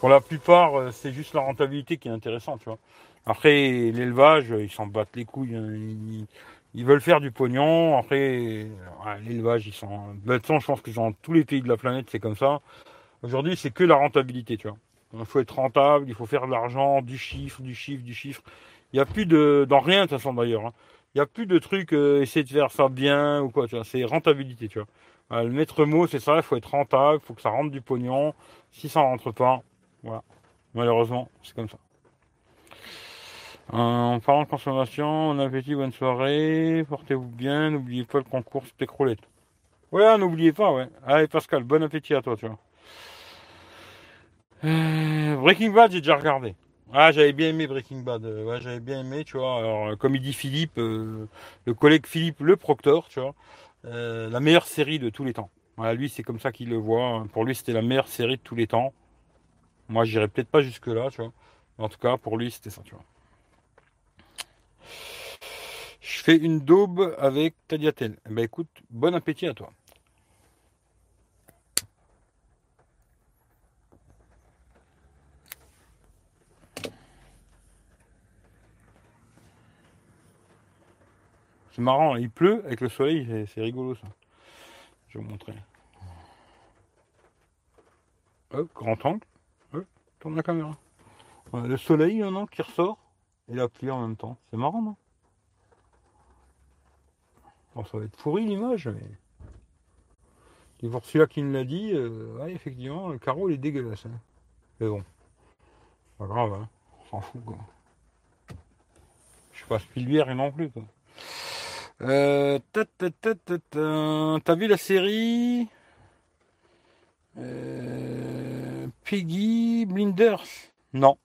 Pour la plupart, euh, c'est juste la rentabilité qui est intéressante, tu vois. Après, l'élevage, ils s'en battent les couilles. Hein. Ils, veulent faire du pognon. Après, l'élevage, ils sont. De toute façon, je pense que dans tous les pays de la planète, c'est comme ça. Aujourd'hui, c'est que la rentabilité, tu vois. Il faut être rentable, il faut faire de l'argent, du chiffre, du chiffre, du chiffre. Il n'y a plus de. Dans rien, de toute façon, d'ailleurs. Hein. Il n'y a plus de trucs, euh, essayer de faire ça bien ou quoi, tu vois. C'est rentabilité, tu vois. Le maître mot, c'est ça, il faut être rentable, il faut que ça rentre du pognon. Si ça rentre pas, voilà. Malheureusement, c'est comme ça. En parlant de consommation, bon appétit, bonne soirée, portez-vous bien, n'oubliez pas le concours Specrolette. Ouais, n'oubliez pas, ouais. Allez Pascal, bon appétit à toi, tu vois. Euh, Breaking Bad, j'ai déjà regardé. Ah, j'avais bien aimé Breaking Bad. Euh, ouais, j'avais bien aimé, tu vois. Alors, comme il dit Philippe, euh, le collègue Philippe, le proctor, tu vois, la meilleure série de tous les temps. Voilà, lui, c'est comme ça qu'il le voit. Pour lui, c'était la meilleure série de tous les temps. Moi, j'irais peut-être pas jusque-là, tu vois. En tout cas, pour lui, c'était ça, tu vois. Je fais une daube avec Tadiatel. Eh ben écoute, bon appétit à toi. C'est marrant, il pleut avec le soleil, c'est rigolo ça. Je vais vous montrer. Hop, grand angle. Hop, tourne la caméra. le soleil, non, qui ressort. Et la pluie en même temps. C'est marrant, non? Bon, ça va être pourri l'image, mais. Et pour celui-là qui me l'a dit, euh, effectivement, le carreau il est dégueulasse. Hein. Mais bon. Pas grave, hein. On s'en fout, quoi. Je suis pas spilière et non plus, quoi. Euh, T'as vu la série euh, Peggy Blinders? Non.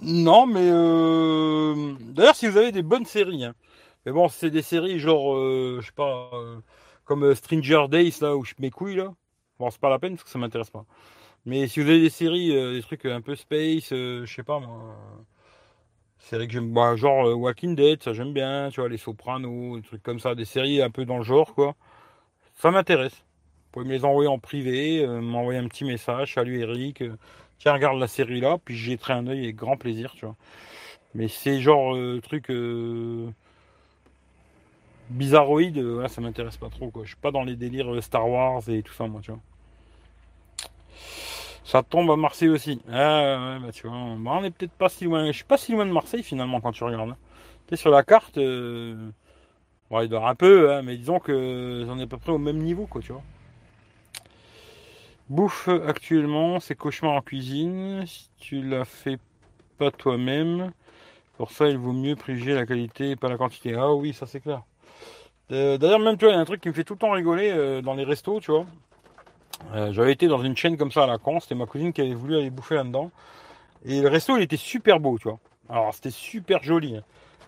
Non, mais euh... d'ailleurs, si vous avez des bonnes séries, hein. mais bon, c'est des séries genre, je sais pas, comme Stranger Days là où je mets couilles là. Bon, c'est pas la peine parce que ça m'intéresse pas. Mais si vous avez des séries, des trucs un peu space, je sais pas moi. Séries que j'aime, bah, genre Walking Dead, ça j'aime bien, tu vois, les Sopranos, des trucs comme ça, des séries un peu dans le genre quoi. Ça m'intéresse. Vous pouvez me les envoyer en privé, m'envoyer un petit message. Salut Eric, tiens, regarde la série là, puis j'y jetterai un œil avec grand plaisir, tu vois. Mais c'est genre euh, truc euh, bizarroïde, euh, ça m'intéresse pas trop, quoi. Je suis pas dans les délires euh, Star Wars et tout ça, moi, tu vois. Ça tombe à Marseille aussi. Ah, ouais, bah, tu vois, bah, on est peut-être pas si loin. Je suis pas si loin de Marseille finalement quand tu regardes. Tu sais, sur la carte, euh... il doit un peu, hein, mais disons que j'en ai à peu près au même niveau, quoi, tu vois. Bouffe actuellement, c'est cauchemar en cuisine. Si tu la fais pas toi-même, pour ça il vaut mieux privilégier la qualité et pas la quantité. Ah oui, ça c'est clair. Euh, d'ailleurs, même tu vois, il y a un truc qui me fait tout le temps rigoler euh, dans les restos, tu vois. Euh, j'avais été dans une chaîne comme ça à la con, c'était ma cousine qui avait voulu aller bouffer là-dedans. Et le resto il était super beau, tu vois. Alors c'était super joli. Hein.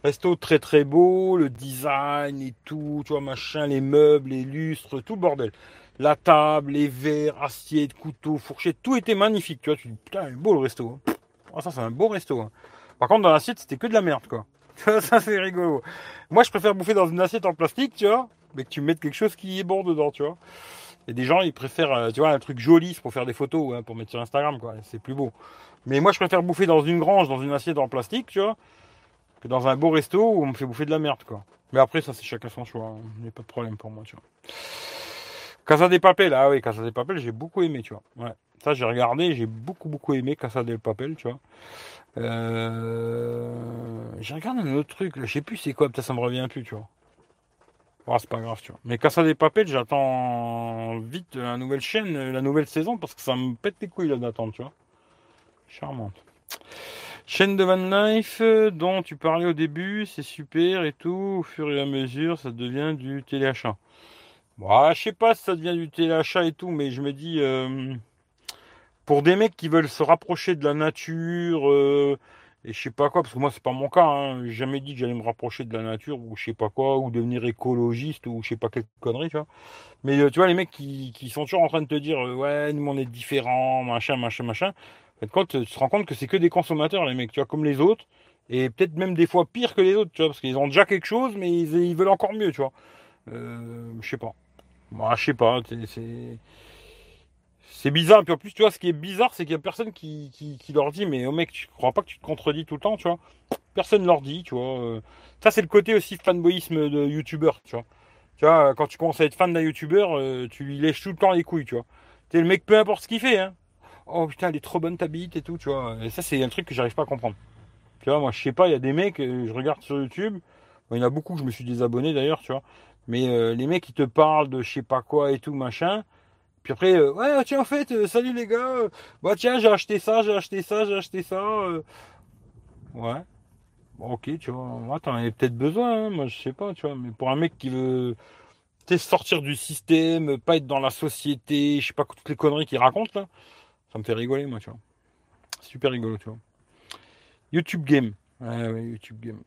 Resto très très beau, le design et tout, tu vois, machin, les meubles, les lustres, tout le bordel la table, les verres, assiettes, couteaux, fourchettes, tout était magnifique. Tu vois, tu dis, putain, il est beau le resto. Hein. Oh, ça, c'est un beau resto. Hein. Par contre, dans l'assiette, c'était que de la merde, quoi. ça, c'est rigolo. Moi, je préfère bouffer dans une assiette en plastique, tu vois, mais que tu mettes quelque chose qui est bon dedans, tu vois. Et des gens, ils préfèrent, euh, tu vois, un truc joli pour faire des photos, hein, pour mettre sur Instagram, quoi. C'est plus beau. Mais moi, je préfère bouffer dans une grange, dans une assiette en plastique, tu vois, que dans un beau resto où on me fait bouffer de la merde, quoi. Mais après, ça, c'est chacun son choix. Il n'y a pas de problème pour moi, tu vois. Casa des Papel, ah oui, Casa des Papel, j'ai beaucoup aimé, tu vois. Ouais. Ça, j'ai regardé, j'ai beaucoup, beaucoup aimé Casa del Papel, tu vois. Euh... J'ai regardé un autre truc, je sais plus c'est quoi, peut-être ça me revient plus, tu vois. Oh, c'est pas grave, tu vois. Mais Casa des Papel, j'attends vite la nouvelle chaîne, la nouvelle saison, parce que ça me pète les couilles là d'attendre, tu vois. Charmante. Chaîne de Van Life dont tu parlais au début, c'est super et tout. Au fur et à mesure, ça devient du téléachat. Bon, je sais pas si ça devient du téléachat et tout, mais je me dis, euh, pour des mecs qui veulent se rapprocher de la nature, euh, et je sais pas quoi, parce que moi c'est pas mon cas, hein, j'ai jamais dit que j'allais me rapprocher de la nature, ou je sais pas quoi, ou devenir écologiste, ou je sais pas quelle connerie, tu vois. Mais euh, tu vois, les mecs qui, sont toujours en train de te dire, ouais, nous on est différents, machin, machin, machin. En fait, tu te rends compte que c'est que des consommateurs, les mecs, tu vois, comme les autres, et peut-être même des fois pire que les autres, tu vois, parce qu'ils ont déjà quelque chose, mais ils, veulent encore mieux, tu vois. Euh, je sais pas. Moi, je sais pas. C'est c'est bizarre. Puis en plus, tu vois, ce qui est bizarre, c'est qu'il y a personne qui, leur dit, mais oh mec, tu crois pas que tu te contredis tout le temps, tu vois? Personne leur dit, tu vois. Euh. Ça, c'est le côté aussi fanboyisme de youtubeur, tu vois. Tu vois, quand tu commences à être fan d'un youtubeur, euh, tu lui lèches tout le temps les couilles, tu vois. Tu le mec, peu importe ce qu'il fait, hein. Oh putain, elle est trop bonne ta bite et tout, tu vois. Et ça, c'est un truc que j'arrive pas à comprendre. Tu vois, moi, je sais pas, il y a des mecs, euh, je regarde sur YouTube, il y en a beaucoup, je me suis désabonné d'ailleurs, tu vois. Mais les mecs qui te parlent de je sais pas quoi et tout, machin, puis après, euh, ouais, tiens, en fait, euh, salut les gars, euh, bah tiens, j'ai acheté ça, j'ai acheté ça, j'ai acheté ça. ouais. Bon, ok, tu vois, moi, t'en avais peut-être besoin, hein, moi, je sais pas, tu vois, mais pour un mec qui veut sortir du système, pas être dans la société, je sais pas, toutes les conneries qu'il raconte, là, ça me fait rigoler, moi, tu vois. Super rigolo, tu vois. YouTube Game. Ouais, ouais, YouTube Game.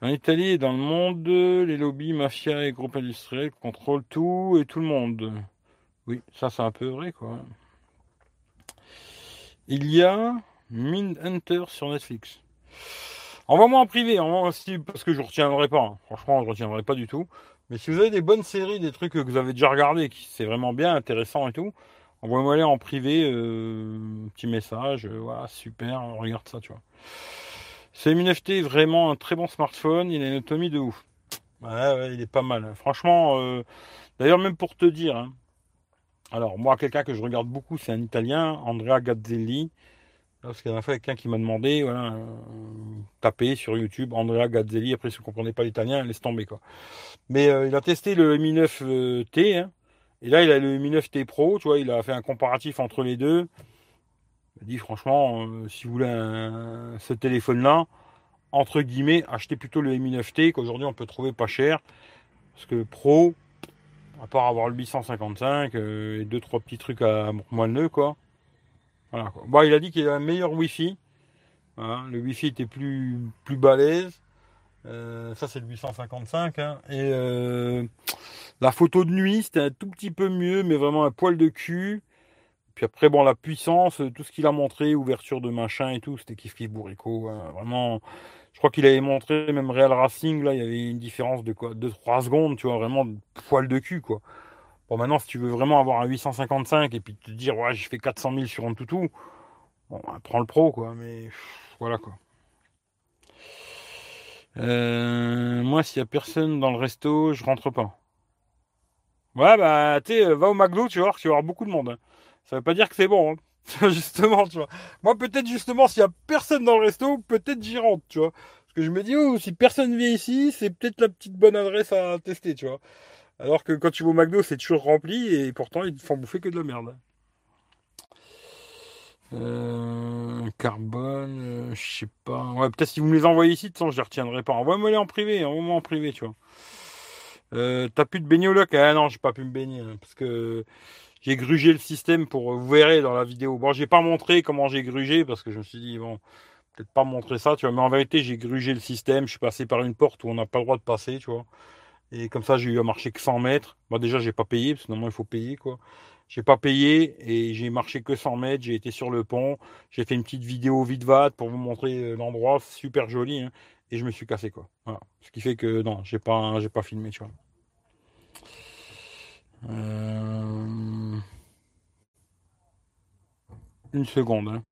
En Italie et dans le monde, les lobbies, mafia et groupes industriels contrôlent tout et tout le monde. Oui, ça c'est un peu vrai quoi. Il y a Mind Hunter sur Netflix. Envoie-moi en privé, parce que je ne retiendrai pas. Hein. Franchement, je ne retiendrai pas du tout. Mais si vous avez des bonnes séries, des trucs que vous avez déjà regardés, qui c'est vraiment bien, intéressant et tout, envoie-moi les en privé, euh, petit message, euh, super, regarde ça, tu vois. C'est FT vraiment un très bon smartphone, il a une autonomie de ouf. Il est pas mal. Franchement, euh, d'ailleurs, même pour te dire, hein, alors, moi, quelqu'un que je regarde beaucoup, c'est un Italien, Andrea Gazzelli. Parce qu'il y a quelqu'un qui m'a demandé, voilà, euh, taper sur YouTube Andrea Gazzelli. Après, si vous ne comprenez pas l'italien, laisse tomber, quoi. Mais euh, il a testé le Mi 9T, hein. et là, il a le Mi 9T Pro, tu vois, il a fait un comparatif entre les deux. Il a dit, franchement, euh, si vous voulez ce téléphone-là, entre guillemets, achetez plutôt le Mi 9T, qu'aujourd'hui, on peut trouver pas cher. Parce que Pro, à part avoir le 855 euh, et deux trois petits trucs à moelleux quoi. Voilà quoi. Il a dit qu'il a un meilleur Wi-Fi. Hein, le Wi-Fi était plus plus balèze. Euh, ça c'est le 855 hein. et euh, la photo de nuit c'était un tout petit peu mieux mais vraiment un poil de cul puis après bon la puissance tout ce qu'il a montré ouverture de machin et tout c'était kiff kiff bourrico hein. vraiment je crois qu'il avait montré, même Real Racing, là, il y avait une différence de quoi 2-3 secondes, tu vois, vraiment poil de cul, quoi. Bon, maintenant, si tu veux vraiment avoir un 855 et puis te dire, ouais, j'ai fait 400 000 sur un toutou, bon, bah, prends le pro, quoi, mais voilà, quoi. Euh, moi, s'il y a personne dans le resto, je rentre pas. Ouais, bah, tu sais, va au McDo, tu vas voir qu'il va y avoir beaucoup de monde. Hein. Ça veut pas dire que c'est bon. Hein. justement, tu vois. Moi, peut-être justement, s'il y a personne dans le resto, peut-être j'y rentre, tu vois. Parce que je me dis, oh, si personne vient ici, c'est peut-être la petite bonne adresse à tester, tu vois. Alors que quand tu vas au McDo, c'est toujours rempli et pourtant, ils te font bouffer que de la merde. Euh, carbone, euh, je sais pas. Ouais, peut-être si vous me les envoyez ici, de toute façon, je les retiendrai pas. Envoie-moi les en privé, envoie-moi en privé, tu vois. Euh, T'as plus de baigner au loc Ah non, j'ai pas pu me baigner. Hein, parce que j'ai grugé le système pour, vous verrez dans la vidéo. Bon, j'ai pas montré comment j'ai grugé parce que je me suis dit, bon, peut-être pas montrer ça, tu vois. Mais en vérité, j'ai grugé le système. Je suis passé par une porte où on n'a pas le droit de passer, tu vois. Et comme ça, j'ai eu à marcher que 100 mètres. Moi, déjà, j'ai pas payé parce que normalement, il faut payer, quoi. J'ai pas payé et j'ai marché que 100 mètres. J'ai été sur le pont. J'ai fait une petite vidéo vite vat pour vous montrer euh, l'endroit, super joli. Hein. et je me suis cassé, quoi. Voilà. Ce qui fait que non, j'ai pas, j'ai pas filmé, tu vois. Euh, une seconde. Hein.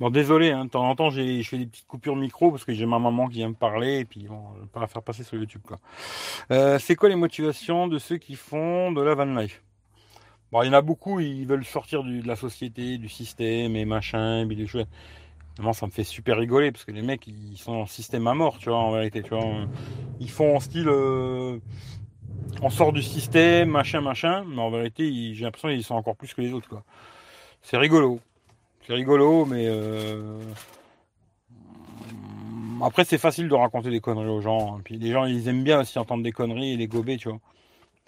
Bon, désolé, hein, de temps en temps, je fais des petites coupures micro parce que j'ai ma maman qui vient me parler et puis bon, je vais pas la faire passer sur YouTube. Quoi. Euh, c'est quoi les motivations de ceux qui font de la van life? Bon, il y en a beaucoup, ils veulent sortir de la société, du système et machin, et des choses. Vraiment, ça me fait super rigoler parce que les mecs, ils sont en système à mort, tu vois, en vérité, tu vois. Ils font en style. Euh, on sort du système, machin, machin, mais en vérité, j'ai l'impression qu'ils sont encore plus que les autres, quoi. C'est rigolo. C'est rigolo, mais euh, après c'est facile de raconter des conneries aux gens. Hein. Puis les gens ils aiment bien aussi entendre des conneries et les gober, tu vois.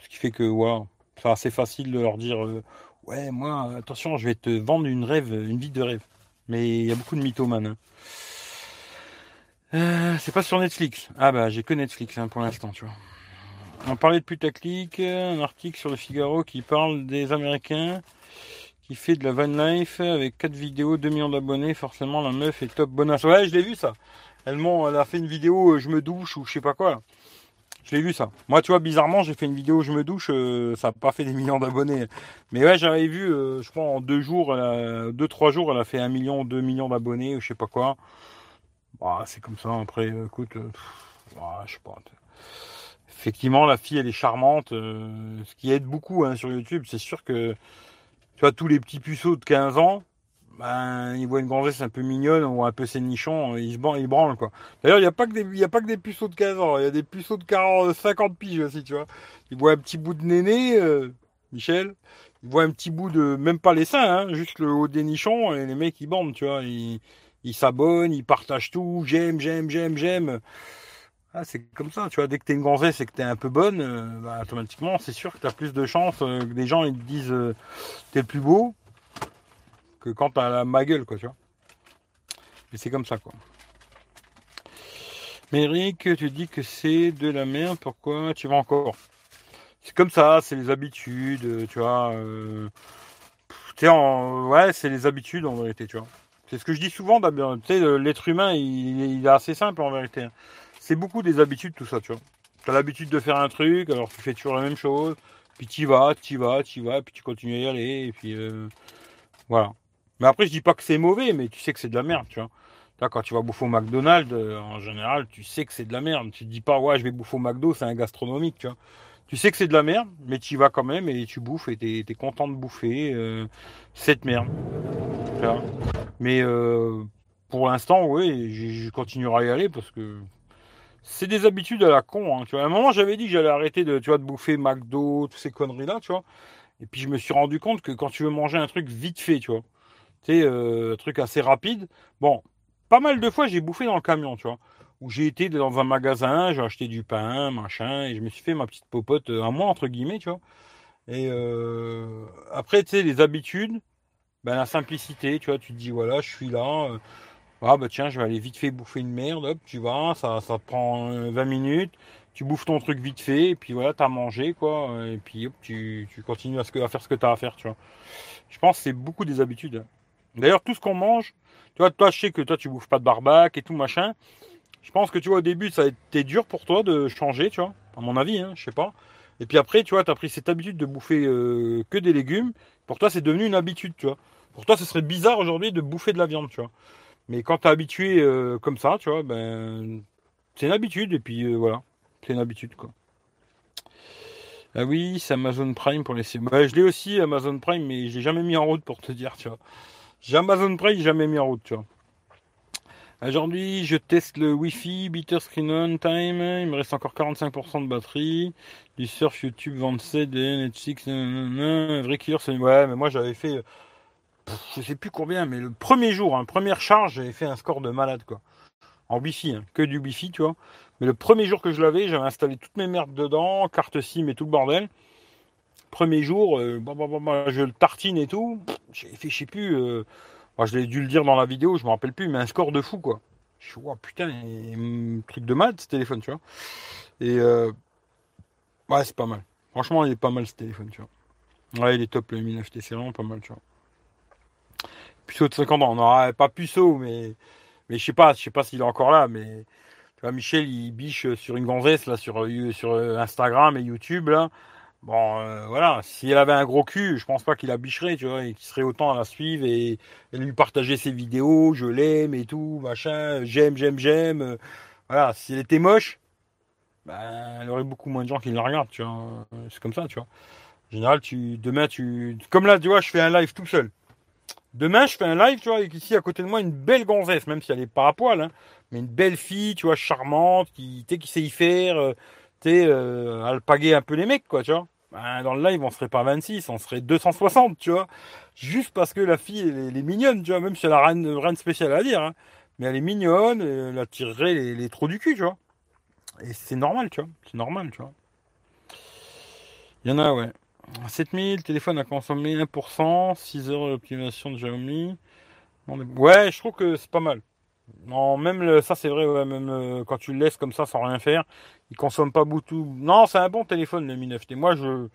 Ce qui fait que voilà, C'est assez facile de leur dire euh, Ouais, moi, attention, je vais te vendre une rêve, une vie de rêve. Mais il y a beaucoup de mythomanes. Hein. Euh, c'est pas sur Netflix. Ah bah j'ai que Netflix hein, pour l'instant, tu vois. On parlait de putaclic, un article sur le Figaro qui parle des Américains qui fait de la van life avec 4 vidéos, 2 millions d'abonnés, forcément la meuf est top bonasse. Ouais, je l'ai vu ça. Elle, elle a fait une vidéo euh, je me douche ou je sais pas quoi. Je l'ai vu ça. Moi, tu vois, bizarrement, j'ai fait une vidéo je me douche, euh, ça n'a pas fait des millions d'abonnés. Mais ouais, j'avais vu, euh, je crois, en deux jours, deux, trois jours, elle a fait un million, deux millions d'abonnés, ou je sais pas quoi. Bah, c'est comme ça, après, écoute, bah, je sais pas. Effectivement, la fille, elle est charmante. ce qui aide beaucoup hein, sur YouTube, c'est sûr que tu vois, tous les petits puceaux de 15 ans, ben, ils voient une gonzesse un peu mignonne ou un peu ses nichons, ils se ils branlent quoi. D'ailleurs, il n'y a pas que des, a pas que des puceaux de 15 ans, il y a des puceaux de 40, 50 piges aussi, tu vois. Ils voient un petit bout de néné, euh, Michel. Ils voient un petit bout de, même pas les seins, hein, juste le haut des nichons, et les mecs, ils bandent, tu vois. Ils, ils s'abonnent, ils partagent tout, j'aime, j'aime, j'aime, j'aime. Ah, c'est comme ça, tu vois, dès que tu es une gonzesse et que tu es un peu bonne, euh, bah, automatiquement, c'est sûr que tu as plus de chances euh, que des gens te disent euh, t'es plus beau que quand tu as ma gueule, quoi, tu vois. Et c'est comme ça, quoi. Mais Eric, tu dis que c'est de la merde, pourquoi tu vas encore? C'est comme ça, c'est les habitudes, tu vois. En... Ouais, c'est les habitudes en vérité, tu vois. C'est ce que je dis souvent, tu sais, l'être humain, il, il, est assez simple en vérité. Hein c'est beaucoup des habitudes, tout ça, tu vois. Tu as l'habitude de faire un truc, alors tu fais toujours la même chose, puis tu vas, tu vas, tu vas, puis tu continues à y aller, et puis euh, voilà. Mais après, je dis pas que c'est mauvais, mais tu sais que c'est de la merde, tu vois. Là, quand tu vas bouffer au McDonald's, euh, en général, tu sais que c'est de la merde. Tu te dis pas, ouais, je vais bouffer au McDo, c'est un gastronomique, tu vois. Tu sais que c'est de la merde, mais tu y vas quand même et tu bouffes et tu es, content de bouffer euh, cette merde. Mais pour l'instant, oui, je continuerai à y aller parce que c'est des habitudes à la con. Hein. À un moment, j'avais dit que j'allais arrêter de, tu bouffer McDo, toutes ces conneries-là, tu vois. Et puis, je me suis rendu compte que quand tu veux manger un truc vite fait, tu vois, tu euh, un truc assez rapide, bon, pas mal de fois, j'ai bouffé dans le camion, tu vois, où j'ai été dans un magasin, j'ai acheté du pain, machin, et je me suis fait ma petite popote euh, à moi, entre guillemets, tu vois. Et euh, après, tu sais, les habitudes, ben, la simplicité, tu vois, tu te dis, voilà, je suis là. Ah bah tiens, je vais aller vite fait bouffer une merde, hop, tu vas, ça, ça te prend 20 euh, minutes, tu bouffes ton truc vite fait, et puis voilà, t'as mangé, quoi, et puis hop, tu, tu continues à, ce que, à faire ce que t'as à faire, tu vois. Je pense que c'est beaucoup des habitudes. D'ailleurs, tout ce qu'on mange, tu vois, toi, je sais que toi, tu bouffes pas de barbac et tout, machin. Je pense que tu vois, au début, ça a été dur pour toi de changer, tu vois, à mon avis, hein, je sais pas. Et puis après, tu vois, tu as pris cette habitude de bouffer euh, que des légumes. Pour toi, c'est devenu une habitude, tu vois. Pour toi, ce serait bizarre aujourd'hui de bouffer de la viande, tu vois. Mais quand tu es habitué euh, comme ça, tu vois, ben, c'est une habitude, et puis euh, voilà, c'est une habitude, quoi. Ah oui, c'est Amazon Prime pour les... Bah, je l'ai aussi, Amazon Prime, mais j'ai jamais mis en route pour te dire, tu vois. J'ai Amazon Prime, jamais mis en route, tu vois. Aujourd'hui, je teste le Wi-Fi, Bitter Screen On Time. Il me reste encore 45% de batterie. Du surf, YouTube, 27, Netflix, vrai killer, c'est... Ouais, mais moi, j'avais fait je sais plus combien, mais le premier jour, hein, première charge, j'avais fait un score de malade, quoi. En Wi-Fi, hein, que du Wi-Fi, tu vois. Mais le premier jour que je l'avais, j'avais installé toutes mes merdes dedans, carte SIM et tout le bordel. Premier jour, euh, je le tartine et tout. J'ai fait, je sais plus, euh, je l'ai dû le dire dans la vidéo, je me rappelle plus, mais un score de fou, quoi. Je suis, oh, putain, truc de malade ce téléphone, tu vois. Et euh, ouais, c'est pas mal. Franchement, il est pas mal ce téléphone, tu vois. Ouais, il est top le Mi 9T, c'est vraiment pas mal, tu vois puceau de 50 ans. On n'aura pas puceau, mais, mais je sais pas, je sais pas s'il est encore là, mais tu vois, Michel, il biche sur une gonzesse, là, sur, euh, sur Instagram et YouTube, là. Bon, euh, voilà, si elle avait un gros cul, je pense pas qu'il la bicherait, tu vois, et qu'il serait autant à la suivre et, lui partager ses vidéos, je l'aime et tout, machin, j'aime, j'aime, j'aime. voilà, si elle était moche, ben, elle aurait beaucoup moins de gens qui la regardent, tu vois. C'est comme ça, tu vois. En général, tu, demain, tu, comme là, tu vois, je fais un live tout seul. Demain, je fais un live, tu vois, avec ici à côté de moi une belle gonzesse, même si elle est pas à poil, hein, mais une belle fille, tu vois, charmante, qui, sait y faire, euh, tu euh, alpaguer un peu les mecs, quoi, tu vois. Ben, dans le live, on serait pas 26, on serait 260, tu vois. Juste parce que la fille, elle, est mignonne, tu vois, même si elle a rien, rien de spécial à dire, hein. mais elle est mignonne, elle attirerait les, les trous du cul, tu vois. Et c'est normal, tu vois, c'est normal, tu vois. Il y en a, ouais. 7000, téléphone a consommé 1%, 6 heures d'optimisation de Xiaomi. Ouais, je trouve que c'est pas mal. Non, même ça c'est vrai, même euh, quand tu le laisses comme ça sans rien faire, il consomme pas beaucoup. Non, c'est un bon téléphone le Mi 9T. Moi je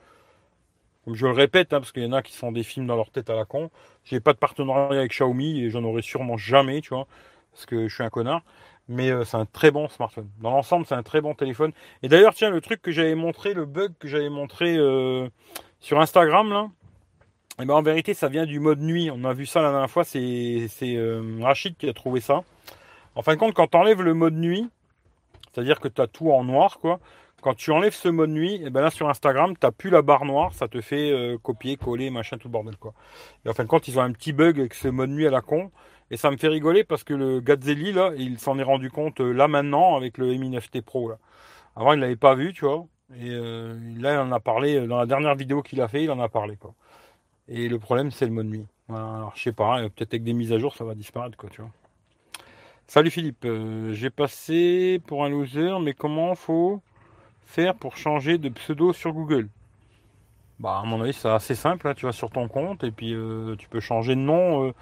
je le répète, hein, parce qu'il y en a qui font des films dans leur tête à la con. J'ai pas de partenariat avec Xiaomi et j'en aurai sûrement jamais, tu vois, parce que je suis un connard. Mais euh, c'est un très bon smartphone. Dans l'ensemble, c'est un très bon téléphone. Et d'ailleurs, tiens, le truc que j'avais montré, le bug que j'avais montré euh, sur Instagram, là, et eh ben en vérité, ça vient du mode nuit. On a vu ça la dernière fois, c'est euh, Rachid qui a trouvé ça. En fin de compte, quand tu enlèves le mode nuit, c'est-à-dire que tu as tout en noir, quoi. Quand tu enlèves ce mode nuit, et eh ben là sur Instagram, tu n'as plus la barre noire, ça te fait copier, coller, machin, tout le bordel. Et en fin de compte, ils ont un petit bug avec ce mode nuit à la con. Et ça me fait rigoler parce que le Gazzelli, là, il s'en est rendu compte euh, là maintenant avec le Mi 9T Pro. Là. Avant, il ne l'avait pas vu, tu vois. Et là, il en a parlé, dans la dernière vidéo qu'il a fait, il en a parlé, quoi. Et le problème, c'est le mode nuit. alors, je sais pas, hein, peut-être avec des mises à jour, ça va disparaître, quoi, tu vois. Salut Philippe, euh, j'ai passé pour un loser, mais comment faut faire pour changer de pseudo sur Google? Bah, à mon avis, c'est assez simple. Hein. tu vas sur ton compte et puis euh, tu peux changer de nom.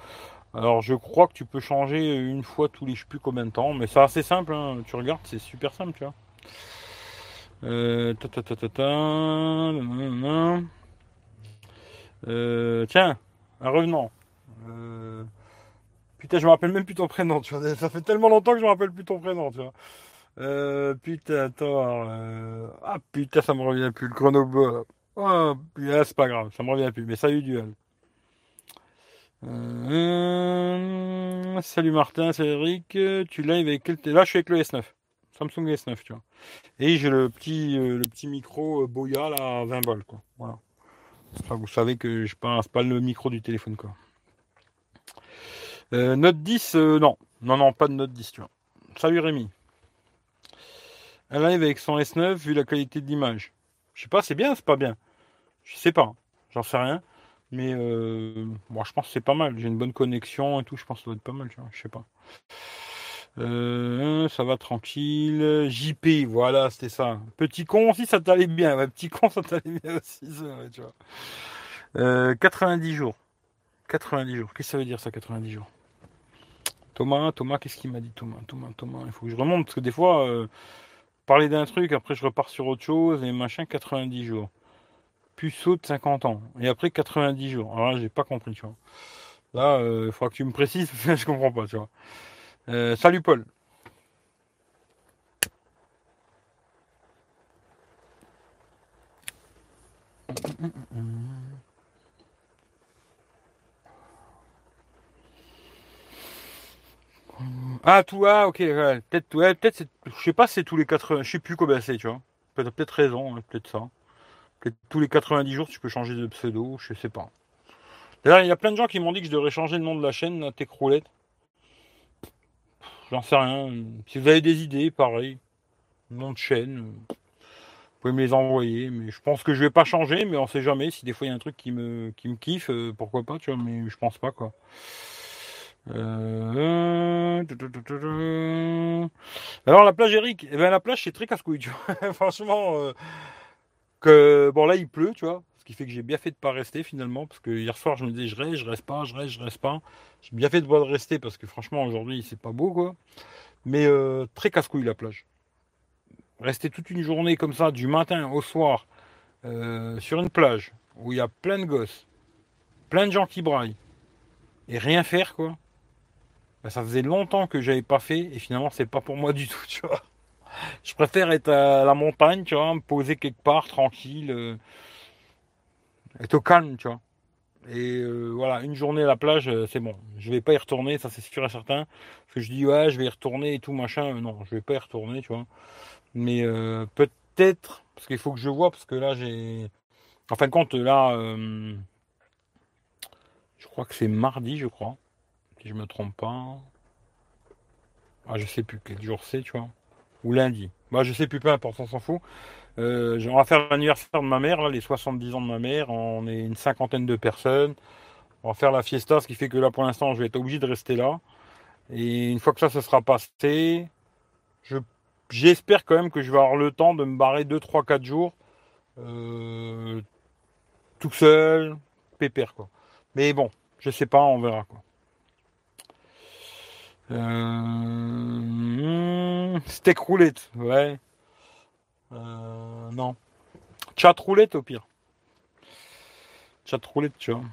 Euh. alors, je crois que tu peux changer une fois tous les je plus combien de temps, mais c'est assez simple. Hein. tu regardes, c'est super simple, tu vois. euh, tiens, un revenant. Euh, putain, je me rappelle même plus ton prénom, tu vois. Ça fait tellement longtemps que je me rappelle plus ton prénom, tu vois. Euh, putain, attends. Ah putain, ça me revient plus. Le Grenoble. Oh, putain, c'est pas grave, ça me revient plus. Mais salut, duel. Salut Martin, c'est Eric. Tu live avec quel Là, je suis avec le S9. Samsung S9, tu vois. Et j'ai le petit, le petit micro Boya là à 20 balles, quoi. Voilà vous savez que je passe pas le micro du téléphone, quoi. Euh, note 10, euh, non. Non, non, pas de note 10, tu vois. Salut Rémi. Elle arrive avec son S9 vu la qualité de l'image. Je sais pas, c'est bien, c'est pas bien. Je sais pas. J'en sais rien. Mais euh, moi, je pense que c'est pas mal. J'ai une bonne connexion et tout. Je pense que ça doit être pas mal, tu vois. Je sais pas. Euh, ça va tranquille. JP, voilà, c'était ça. Petit con aussi, ça t'allait bien. petit con, ça t'allait bien aussi, tu vois. 90 euh, jours. 90 jours. Qu'est-ce que ça veut dire ça, 90 jours? Thomas, Thomas, qu'est-ce qu'il m'a dit Thomas, Thomas, Thomas, il faut que je remonte parce que des fois, euh, parler d'un truc, après je repars sur autre chose et machin, 90 jours. Puceau de 50 ans. Et après 90 jours. Alors là, j'ai pas compris, tu vois. Là, il faudra que tu me précises, je comprends pas, tu vois. Euh, salut Paul. Ah tout ah ok peut-être ouais, peut-être je sais pas c'est tous les 80 je sais plus combien c'est tu vois peut-être peut-être raison peut-être ça tous les 90 jours tu peux changer de pseudo je sais pas d'ailleurs il y a plein de gens qui m'ont dit que je devrais changer le nom de la chaîne la Tech Roulette J'en sais rien. Si vous avez des idées, pareil, nom de chaîne, vous pouvez me les envoyer. Mais je pense que je vais pas changer, mais on sait jamais. Si des fois il y a un truc qui me, qui kiffe, euh, pourquoi pas, tu vois, mais je pense pas quoi. Euh, Alors la plage Eric, eh ben, la plage c'est très casse-couille, tu vois. Franchement, euh, que bon là il pleut, tu vois. Ce qui fait que j'ai bien fait de pas rester finalement, parce que hier soir je me disais je reste, je reste pas, je reste, je reste pas. J'ai bien fait de de rester parce que franchement aujourd'hui c'est pas beau quoi. Mais euh, très casse-couille la plage. Rester toute une journée comme ça, du matin au soir, euh, sur une plage où il y a plein de gosses, plein de gens qui braillent, et rien faire quoi. Ben, ça faisait longtemps que j'avais pas fait et finalement c'est pas pour moi du tout, tu vois. Je préfère être à la montagne, tu vois, me poser quelque part tranquille. Euh, être au calme, tu vois. Et euh, voilà, une journée à la plage, euh, c'est bon. Je vais pas y retourner, ça c'est sûr et certain. Parce que je dis ouais, je vais y retourner et tout machin. Non, je vais pas y retourner, tu vois. Mais peut-être, parce qu'il faut que je vois, parce que là j'ai. En fin de compte, là, je crois que c'est mardi, je crois, si je me trompe pas. Ah, je sais plus quel jour c'est, tu vois. Ou lundi. Bah, je sais plus, peu importe, on s'en fout. Euh, on va faire l'anniversaire de ma mère, là, les 70 ans de ma mère. On est une cinquantaine de personnes. On va faire la fiesta, ce qui fait que là, pour l'instant, je vais être obligé de rester là. Et une fois que ça, se sera passé, j'espère quand même que je vais avoir le temps de me barrer 2, 3, 4 jours. Euh, tout seul, pépère quoi. Mais bon, je sais pas, on verra quoi. Euh, steak roulette, ouais. Euh, non. Chat roulette au pire. Chat roulette, tu vois.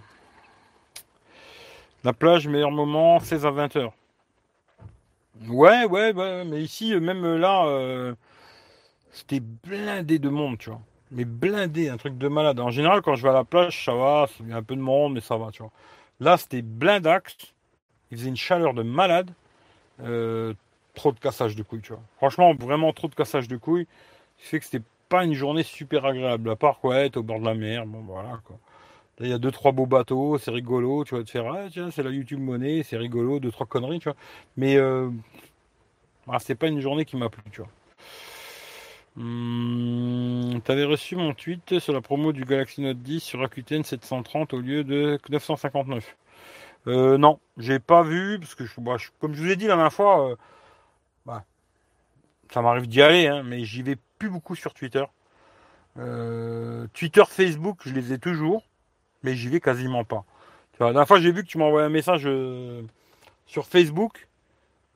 La plage, meilleur moment, 16 à 20 heures. Ouais, ouais, ouais, mais ici, même là, euh, c'était blindé de monde, tu vois. Mais blindé, un truc de malade. En général, quand je vais à la plage, ça va, il y a un peu de monde, mais ça va, tu vois. Là, c'était blindax. Il faisait une chaleur de malade. Euh, trop de cassage de couilles, tu vois. Franchement, vraiment trop de cassage de couilles. Ce fait que c'était pas une journée super agréable. À part quoi, être au bord de la mer. Bon, voilà, quoi. Il y a deux, trois beaux bateaux, c'est rigolo, tu vas te faire, ah, tiens, c'est la YouTube monnaie, c'est rigolo, deux, trois conneries, tu vois. Mais, euh, ah, c'est pas une journée qui m'a plu, tu vois. Hum, T'avais reçu mon tweet sur la promo du Galaxy Note 10 sur Rakuten 730 au lieu de 959. Euh, non, j'ai pas vu, parce que bah, comme je vous ai dit la dernière fois, euh, bah, ça m'arrive d'y aller, hein, mais j'y vais plus beaucoup sur Twitter. Euh, Twitter, Facebook, je les ai toujours, mais j'y vais quasiment pas. la dernière fois, j'ai vu que tu envoyé un message sur Facebook.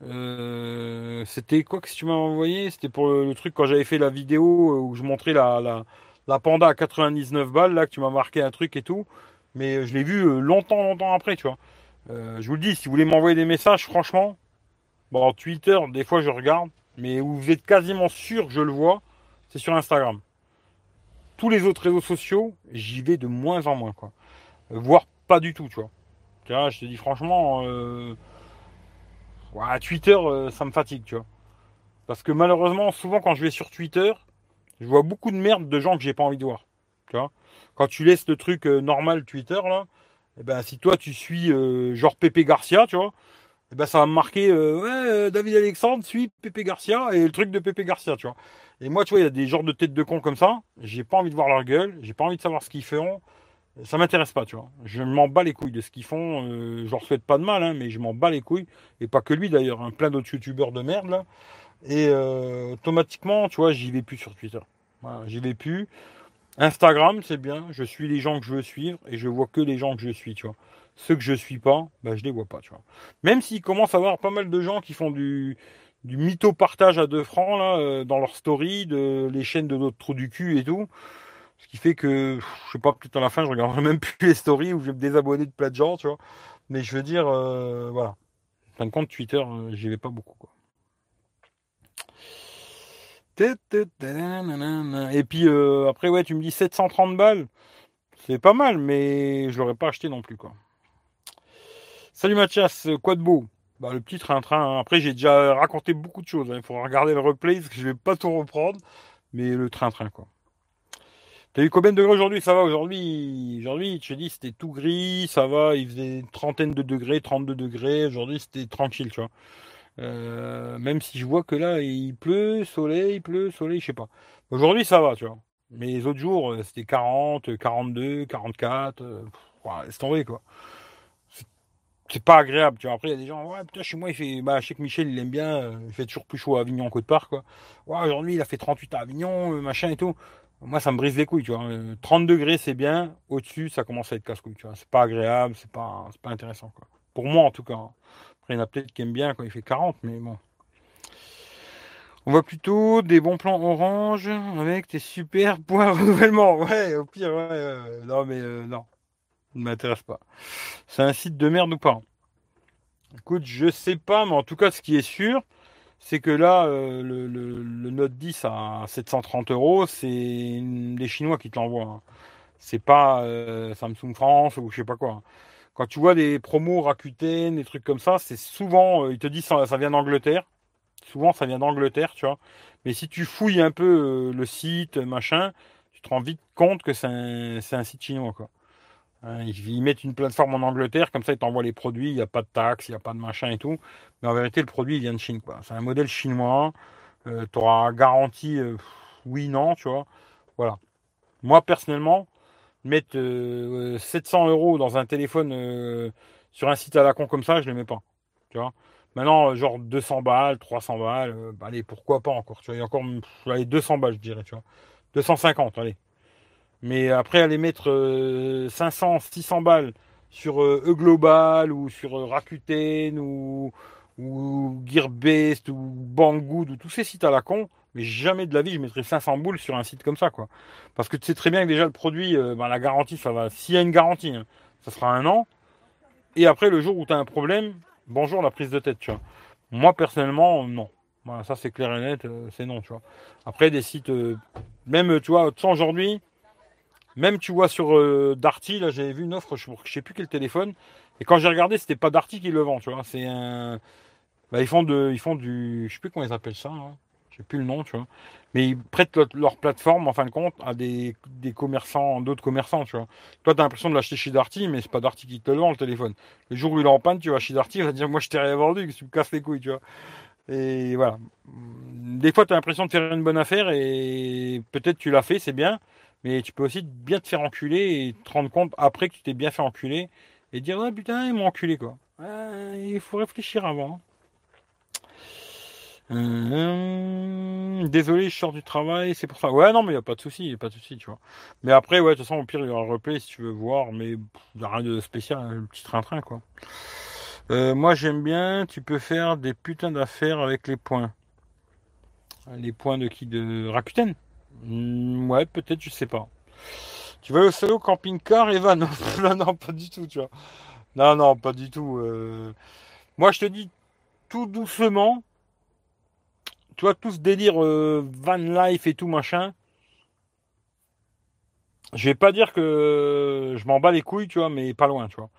C'était quoi que tu m'as envoyé? C'était pour le, truc quand j'avais fait la vidéo où je montrais la, la, la Panda à 99 balles, là, que tu m'as marqué un truc et tout. Mais je l'ai vu longtemps, longtemps après, tu vois. Euh, je vous le dis, si vous voulez m'envoyer des messages, franchement, bon, Twitter, des fois je regarde, mais où vous êtes quasiment sûr que je le vois, c'est sur Instagram. Tous les autres réseaux sociaux, j'y vais de moins en moins, quoi. Euh, voire pas du tout, tu vois. Tu je te dis franchement, euh, Twitter, ça me fatigue, tu vois. Parce que malheureusement, souvent quand je vais sur Twitter, je vois beaucoup de merde de gens que j'ai pas envie de voir. Quand tu laisses le truc normal Twitter, là, eh ben, si toi tu suis euh, genre Pépé Garcia, tu vois, eh ben, ça va me marquer euh, ouais, euh, David Alexandre suit Pépé Garcia et le truc de Pépé Garcia, tu vois. Et moi, tu vois, il y a des genres de têtes de cons comme ça, j'ai pas envie de voir leur gueule, j'ai pas envie de savoir ce qu'ils font. Ça m'intéresse pas, tu vois. Je m'en bats les couilles de ce qu'ils font. je leur souhaite pas de mal, hein, mais je m'en bats les couilles. Et pas que lui d'ailleurs, hein, plein d'autres youtubeurs de merde. Et automatiquement, tu vois, j'y vais plus sur Twitter. J'y vais plus. Instagram, c'est bien. Je suis les gens que je veux suivre et je vois que les gens que je suis, tu vois. Ceux que je suis pas, bah, je les vois pas, tu vois. Même s'il commence à avoir pas mal de gens qui font du, du mytho partage à 2 francs, là, euh, dans leur story, de les chaînes de notre trou du cul et tout. Ce qui fait que, je sais pas, peut-être à la fin, je regarderai même plus les stories ou je vais me désabonner de plein de gens, tu vois. Mais je veux dire, euh, voilà. En fin de compte, Twitter, euh, j'y vais pas beaucoup, quoi. Et puis après, ouais, tu me dis 730 balles. C'est pas mal, mais je l'aurais pas acheté non plus, quoi. Salut Mathias, quoi de beau bah, Le petit train-train. Hein. Après, j'ai déjà raconté beaucoup de choses. Hein. Il faudra regarder le replay parce que je vais pas tout reprendre. Mais le train-train, quoi. T'as eu combien de degrés aujourd'hui Ça va aujourd'hui Aujourd'hui, je te dis, c'était tout gris, ça va. Il faisait une trentaine de degrés, 32 degrés. Aujourd'hui, c'était tranquille, tu vois. Euh, même si je vois que là, il pleut, soleil, il pleut, soleil, je sais pas. Aujourd'hui, ça va, tu vois. Mais les autres jours, euh, c'était 40, 42, 44. Euh, laisse tomber, quoi. C'est pas agréable, tu vois. Après, il y a des gens, ouais, putain, chez moi, il fait. Bah, je sais que Michel, il aime bien. Euh, il fait toujours plus chaud à Avignon qu'au part, quoi. Ouais, aujourd'hui, il a fait 38 à Avignon, machin et tout. Moi, ça me brise les couilles, tu vois. 30 degrés, c'est bien. Au-dessus, ça commence à être casse-couille, tu vois. C'est pas agréable, c'est pas, pas intéressant, quoi. Pour moi, en tout cas. Hein. Après, il y en a peut-être qui aiment bien quand il fait 40, mais bon. On voit plutôt des bons plans orange avec des super points renouvellement. Ouais, au pire, ouais. non, mais euh, non. ne m'intéresse pas. C'est un site de merde ou pas? Écoute, je sais pas, mais en tout cas, ce qui est sûr, c'est que là, euh, le, Note 10 à 730 euros, c'est des Chinois qui te l'envoient. Hein. C'est pas euh, Samsung France ou je sais pas quoi. Quand tu vois des promos Rakuten, des trucs comme ça, c'est souvent, euh, ils te disent ça, vient d'Angleterre. Souvent, ça vient d'Angleterre, tu vois. Mais si tu fouilles un peu euh, le site, machin, tu te rends vite compte que c'est un, site chinois, quoi. Hein, ils, mettent une plateforme en Angleterre, comme ça, ils t'envoient les produits, il n'y a pas de taxes, il n'y a pas de machin et tout. Mais en vérité, le produit, il vient de Chine, quoi. C'est un modèle chinois. Euh, tu auras garantie oui, non, tu vois. Voilà. Moi, personnellement, mettre 700 euh, euros dans un téléphone euh, sur un site à la con comme ça, je ne les mets pas. Tu vois? Maintenant, euh, genre 200 balles, 300 balles, bah, allez, pourquoi pas encore Tu vois, il y a encore allez, 200 balles, je dirais, tu vois. 250, allez. Mais après, aller mettre 500, 600 balles sur E-Global ou sur Rakuten ou, ou Gearbest ou Banggood ou tous ces sites à la con, mais jamais de la vie je mettrais 500 boules sur un site comme ça, quoi. Parce que tu sais très bien que déjà le produit, ben, la garantie, ça va. S'il y a une garantie, hein, ça sera un an. Et après, le jour où tu as un problème, bonjour la prise de tête, tu vois. Moi, personnellement, non. Voilà, ça c'est clair et net, euh, c'est non, tu vois. Après, des sites, euh, même, tu vois, aujourd'hui, même tu vois sur euh, Darty, là j'avais vu une offre, je, ne sais plus quel téléphone, et quand j'ai regardé, c'était pas Darty qui le vend, tu vois. C'est un. Bah, ils font de, ils font du, je sais plus comment ils appellent ça, hein. Je sais plus le nom, tu vois. Mais ils prêtent leur, plateforme, en fin de compte, à des, des commerçants, d'autres commerçants, tu vois. Toi, tu as l'impression de l'acheter chez Darty, mais c'est pas Darty qui te le vend, le téléphone. Le jour où il est en panne, tu vas chez Darty, il va dire, moi, je t'ai rien vendu, tu me casses les couilles, tu vois. Et voilà. Des fois, tu as l'impression de faire une bonne affaire et peut-être tu l'as fait, c'est bien, mais tu peux aussi bien te faire enculer et te rendre compte après que tu t'es bien fait enculer et dire, ah putain, ils m'ont enculé, quoi. il faut réfléchir avant. Hum, désolé, je sors du travail, c'est pour ça. Ouais, non, mais il n'y a pas de souci, y a pas de souci, tu vois. Mais après, ouais, de toute façon, au pire, il y aura un replay si tu veux voir, mais a rien de spécial, hein, petit train-train, quoi. Euh, moi, j'aime bien, tu peux faire des putains d'affaires avec les points. Les points de qui? De Rakuten? Hum, Ouais, peut-être, je sais pas. Tu vas au salaud camping-car, Evan non, non, pas du tout, tu vois. Non, non, pas du tout. Euh. Moi, je te dis tout doucement tu vois, tout ce délire euh, van life et tout machin, je vais pas dire que je m'en bats les couilles, tu vois, mais pas loin, tu vois.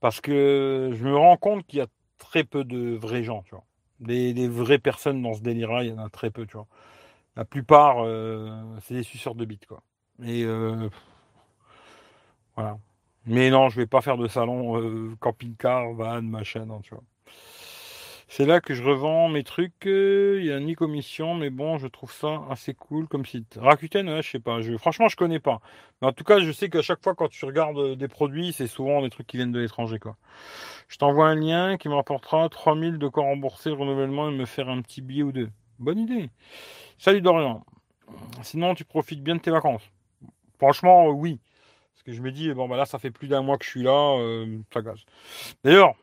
Parce que je me rends compte qu'il y a très peu de vrais gens, tu vois. Des, vraies personnes dans ce délire-là, il y en a très peu, tu vois. La plupart, euh, c'est des suceurs de bits, quoi. Et euh, voilà. Mais non, je vais pas faire de salon camping-car, van, machin, non, tu vois. C'est là que je revends mes trucs. Euh, il n'y a ni commission, mais bon, je trouve ça assez cool comme site. Rakuten, ouais, je sais pas. Franchement, je connais pas. Mais en tout cas, je sais qu'à chaque fois, quand tu regardes euh, des produits, c'est souvent des trucs qui viennent de l'étranger. Je t'envoie un lien qui me rapportera 3000 de quoi rembourser le renouvellement et me faire un petit billet ou deux. Bonne idée. Salut Dorian. Sinon, tu profites bien de tes vacances? Franchement, euh, oui. Parce que je me dis, bon, bah là, ça fait plus d'un mois que je suis là, ça gaz. D'ailleurs,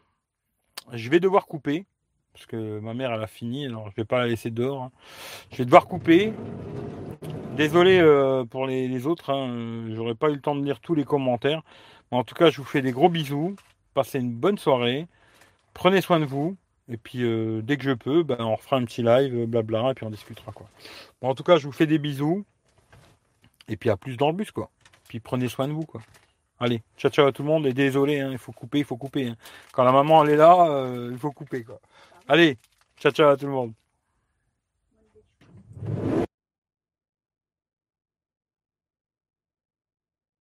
je vais devoir couper parce que ma mère elle a fini, alors je vais pas la laisser dehors. Hein. Je vais devoir couper. Désolé euh, pour les, autres, hein. j'aurais pas eu le temps de lire tous les commentaires. En tout cas, je vous fais des gros bisous. Passez une bonne soirée. Prenez soin de vous. Et puis euh, dès que je peux, ben, on refera un petit live, euh, blabla, et puis on discutera quoi. En tout cas, je vous fais des bisous. Et puis à plus dans le bus quoi. Puis prenez soin de vous quoi. Allez, ciao ciao à tout le monde et désolé, hein, il faut couper, il faut couper. Quand la maman elle est là, il faut couper quoi. Allez, ciao ciao à tout le monde.